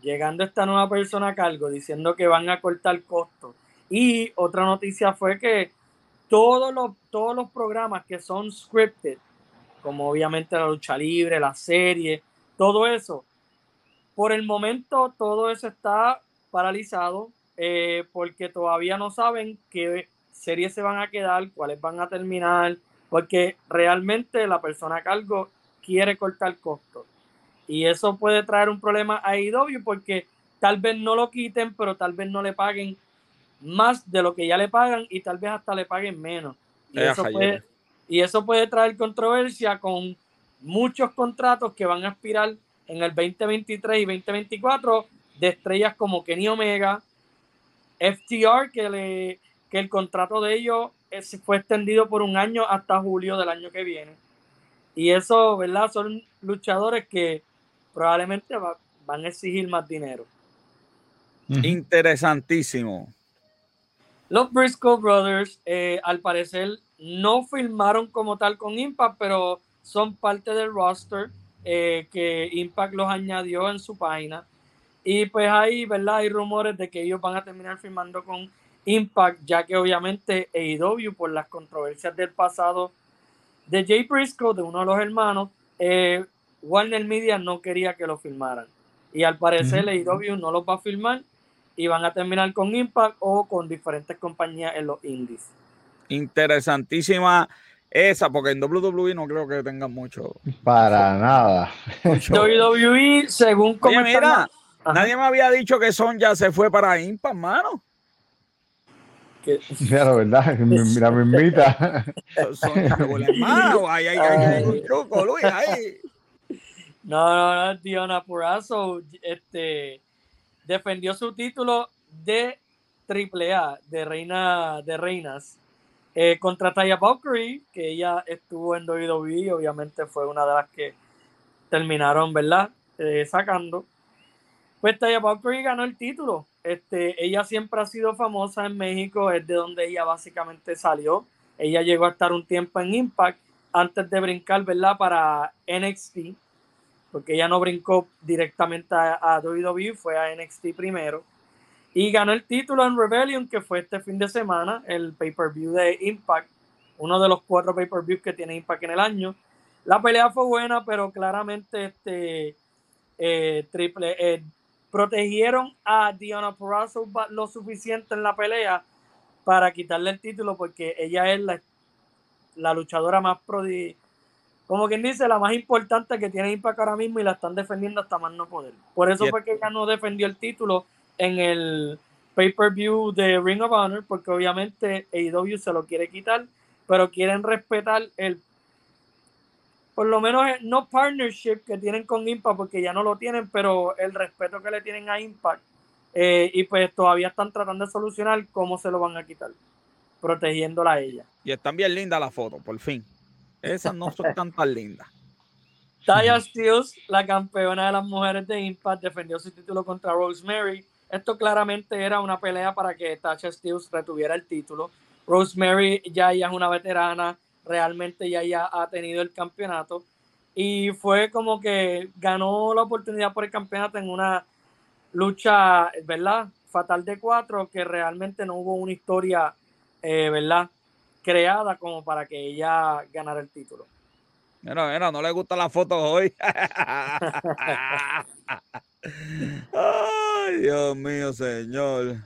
S4: Llegando esta nueva persona a cargo diciendo que van a cortar costos. Y otra noticia fue que todos los, todos los programas que son scripted, como obviamente la lucha libre, la serie, todo eso, por el momento todo eso está paralizado eh, porque todavía no saben qué series se van a quedar, cuáles van a terminar, porque realmente la persona a cargo quiere cortar costos. Y eso puede traer un problema a AEW porque tal vez no lo quiten, pero tal vez no le paguen más de lo que ya le pagan y tal vez hasta le paguen menos. Y, eso puede, y eso puede traer controversia con muchos contratos que van a aspirar en el 2023 y 2024 de estrellas como Kenny Omega, FTR, que, le, que el contrato de ellos fue extendido por un año hasta julio del año que viene. Y eso, ¿verdad? Son luchadores que probablemente van a exigir más dinero.
S1: Interesantísimo.
S4: Los Briscoe Brothers, eh, al parecer, no filmaron como tal con Impact, pero son parte del roster eh, que Impact los añadió en su página. Y pues ahí, ¿verdad? Hay rumores de que ellos van a terminar filmando con Impact, ya que obviamente AEW, por las controversias del pasado de Jay Briscoe, de uno de los hermanos, eh, Warner Media no quería que lo filmaran. Y al parecer AEW no los va a filmar y van a terminar con Impact o con diferentes compañías en los indies.
S1: Interesantísima esa, porque en WWE no creo que tengan mucho.
S2: Para nada.
S4: WWE, según
S1: mira, nadie me había dicho que Son ya se fue para Impact, mano.
S2: Claro, ¿verdad? Mira, me invita. Son hermano,
S4: ay, ay, ay, un truco, Luis, ahí. No, no, no, Diona Purazo, este, defendió su título de AAA, de reina de reinas, eh, contra Taya Valkyrie, que ella estuvo en WWE, obviamente fue una de las que terminaron, ¿verdad? Eh, sacando. Pues Taya Valkyrie ganó el título. Este, ella siempre ha sido famosa en México, es de donde ella básicamente salió. Ella llegó a estar un tiempo en Impact antes de brincar, ¿verdad? Para NXT, porque ella no brincó directamente a, a WWE, fue a NXT primero y ganó el título en Rebellion, que fue este fin de semana, el pay-per-view de Impact, uno de los cuatro pay-per-views que tiene Impact en el año. La pelea fue buena, pero claramente este eh, triple eh, protegieron a Diana Purrazzo lo suficiente en la pelea para quitarle el título porque ella es la, la luchadora más prodigiosa como quien dice, la más importante que tiene Impact ahora mismo y la están defendiendo hasta más no poder. Por eso fue que ella no defendió el título en el pay-per-view de Ring of Honor, porque obviamente AEW se lo quiere quitar, pero quieren respetar el, por lo menos no partnership que tienen con Impact, porque ya no lo tienen, pero el respeto que le tienen a Impact. Eh, y pues todavía están tratando de solucionar cómo se lo van a quitar, protegiéndola a ella.
S1: Y están bien lindas las fotos, por fin. Esas no son tan lindas.
S4: Taya Steels, la campeona de las mujeres de Impact, defendió su título contra Rosemary esto claramente era una pelea para que Tasha Steels retuviera el título. Rosemary ya es una veterana, realmente ya, ya ha tenido el campeonato y fue como que ganó la oportunidad por el campeonato en una lucha, ¿verdad? Fatal de cuatro, que realmente no hubo una historia, eh, ¿verdad? Creada como para que ella ganara el título.
S1: Mira, mira, no le gusta la foto hoy. Ay, Dios mío, señor.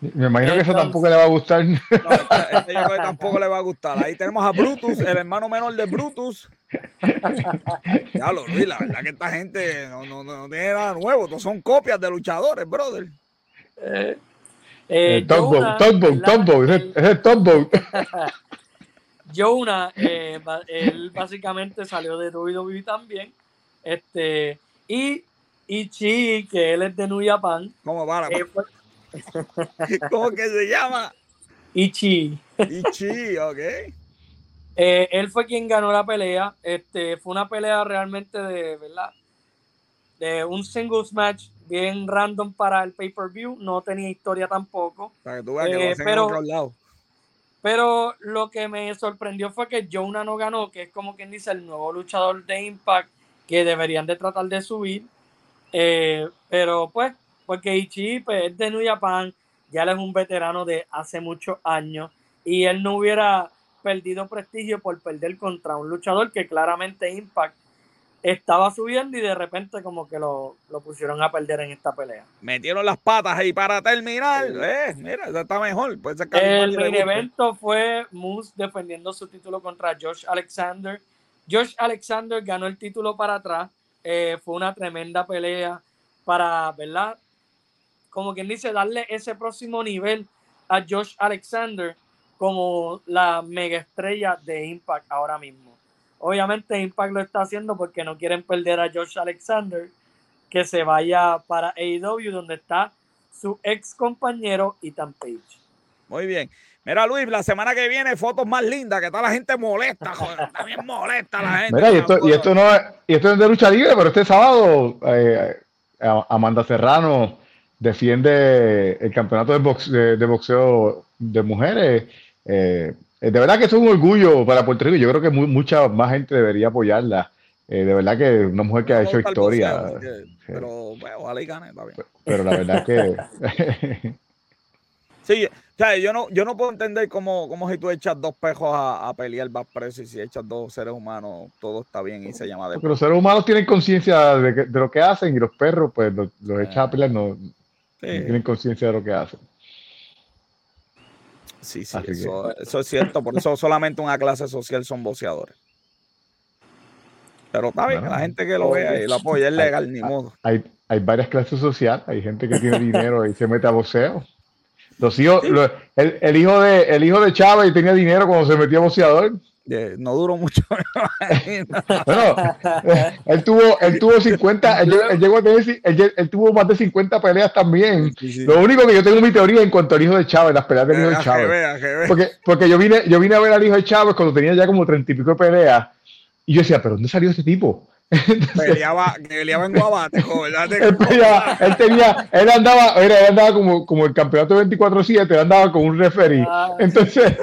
S2: Me imagino que eso tampoco le va a gustar. No,
S1: este, este tampoco le va a gustar. Ahí tenemos a Brutus, el hermano menor de Brutus. Ya lo vi, la verdad que esta gente no, no, no tiene nada nuevo. Todos son copias de luchadores, brother.
S2: Eh, eh, Tombo, Tombo, Tombo, ese es Tombo.
S4: Jonah, eh, él básicamente salió de WWE también. Este, y Ichi, que él es de New Japan.
S1: ¿Cómo va? Eh, ¿Cómo que se llama?
S4: Ichi.
S1: Ichi, ok.
S4: Eh, él fue quien ganó la pelea. Este, fue una pelea realmente de, ¿verdad? De un singles match bien random para el pay-per-view. No tenía historia tampoco.
S1: Para que tú veas que lo eh, hacen pero, en otro lado.
S4: Pero lo que me sorprendió fue que Jonah no ganó, que es como quien dice el nuevo luchador de Impact que deberían de tratar de subir. Eh, pero pues, porque Ichi pues, es de New Japan, ya él es un veterano de hace muchos años y él no hubiera perdido prestigio por perder contra un luchador que claramente Impact estaba subiendo y de repente como que lo, pusieron a perder en esta pelea.
S1: Metieron las patas ahí para terminar. Eh, mira, está mejor.
S4: el main evento fue Moose defendiendo su título contra Josh Alexander Josh Alexander ganó el título para atrás. Eh, fue una tremenda pelea para, ¿verdad? Como quien dice, darle ese próximo nivel a Josh Alexander como la mega estrella de Impact ahora mismo. Obviamente Impact lo está haciendo porque no quieren perder a Josh Alexander, que se vaya para AEW donde está su ex compañero Ethan Page.
S1: Muy bien. Mira, Luis, la semana que viene fotos más lindas, que está la gente molesta, joder, está bien molesta la gente.
S2: Mira, y esto, y esto no es, y esto es de lucha libre, pero este sábado eh, Amanda Serrano defiende el campeonato de, boxeo de, boxeo de mujeres. Eh, de verdad que es un orgullo para Puerto Rico. Yo creo que mucha más gente debería apoyarla. Eh, de verdad que una mujer que ha hecho historia.
S1: pero bueno, ojalá y gane, está bien.
S2: Pero la verdad que.
S1: sí, o sea, yo no, yo no puedo entender cómo, cómo si tú echas dos pejos a, pelear vas preso y si echas dos seres humanos, todo está bien y se llama
S2: de. Porque los seres humanos tienen conciencia de, lo que hacen y los perros, pues los, echas a pelear, no, tienen conciencia de lo que hacen.
S1: Sí, sí, eso, eso, es cierto. Por eso solamente una clase social son boceadores. Pero está bien, la gente que lo vea y lo apoya es legal, ni modo.
S2: Hay, hay varias clases sociales, hay gente que tiene dinero y se mete a voceo. Los hijos, el, hijo de, el hijo de Chávez tenía dinero cuando se metió a
S1: no duró mucho.
S2: bueno, él tuvo, él tuvo 50, él, llegó a tener, él, tuvo más de 50 peleas también. Lo único que yo tengo mi teoría en cuanto al hijo de Chávez, las peleas del hijo de Chávez. Porque, porque yo vine, yo vine a ver al hijo de Chávez cuando tenía ya como 30 y pico de peleas y yo decía, ¿pero dónde salió este tipo?
S1: Peleaba, peleaba en Guabate, ¿verdad?
S2: él, peleaba, él, tenía, él andaba, él andaba como, como el campeonato 24-7, él andaba con un referee. Ah, Entonces,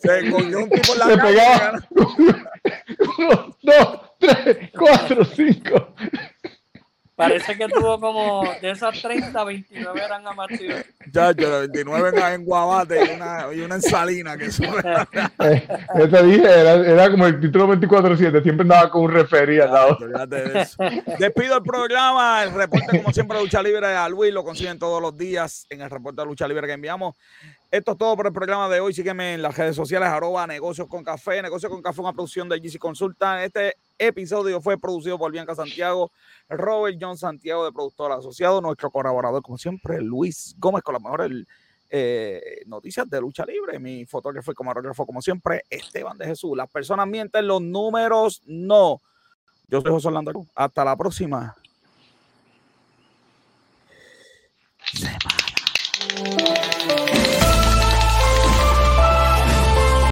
S1: se cogió un tipo en la
S2: se pegaba uno, dos, tres, cuatro, cinco.
S4: Parece que tuvo como de esas 30, 29 eran amateurs.
S1: Ya, yo, 29 en Guabate y una, y una en Salina. Que
S2: eh, te dije, era, era, como el título 24-7, siempre andaba con un referí al lado.
S1: Despido el programa, el reporte, como siempre, de Lucha Libre a Luis, lo consiguen todos los días en el reporte de Lucha Libre que enviamos. Esto es todo por el programa de hoy. Sígueme en las redes sociales, arroba negocios con café. Negocios con café, una producción de GC Consulta. Este episodio fue producido por Bianca Santiago, Robert John Santiago de productor asociado, nuestro colaborador, como siempre, Luis Gómez, con las mejores eh, noticias de lucha libre. Mi fotógrafo y camarógrafo, como siempre, Esteban de Jesús. Las personas mienten, los números no. Yo soy José Orlando. Hasta la próxima.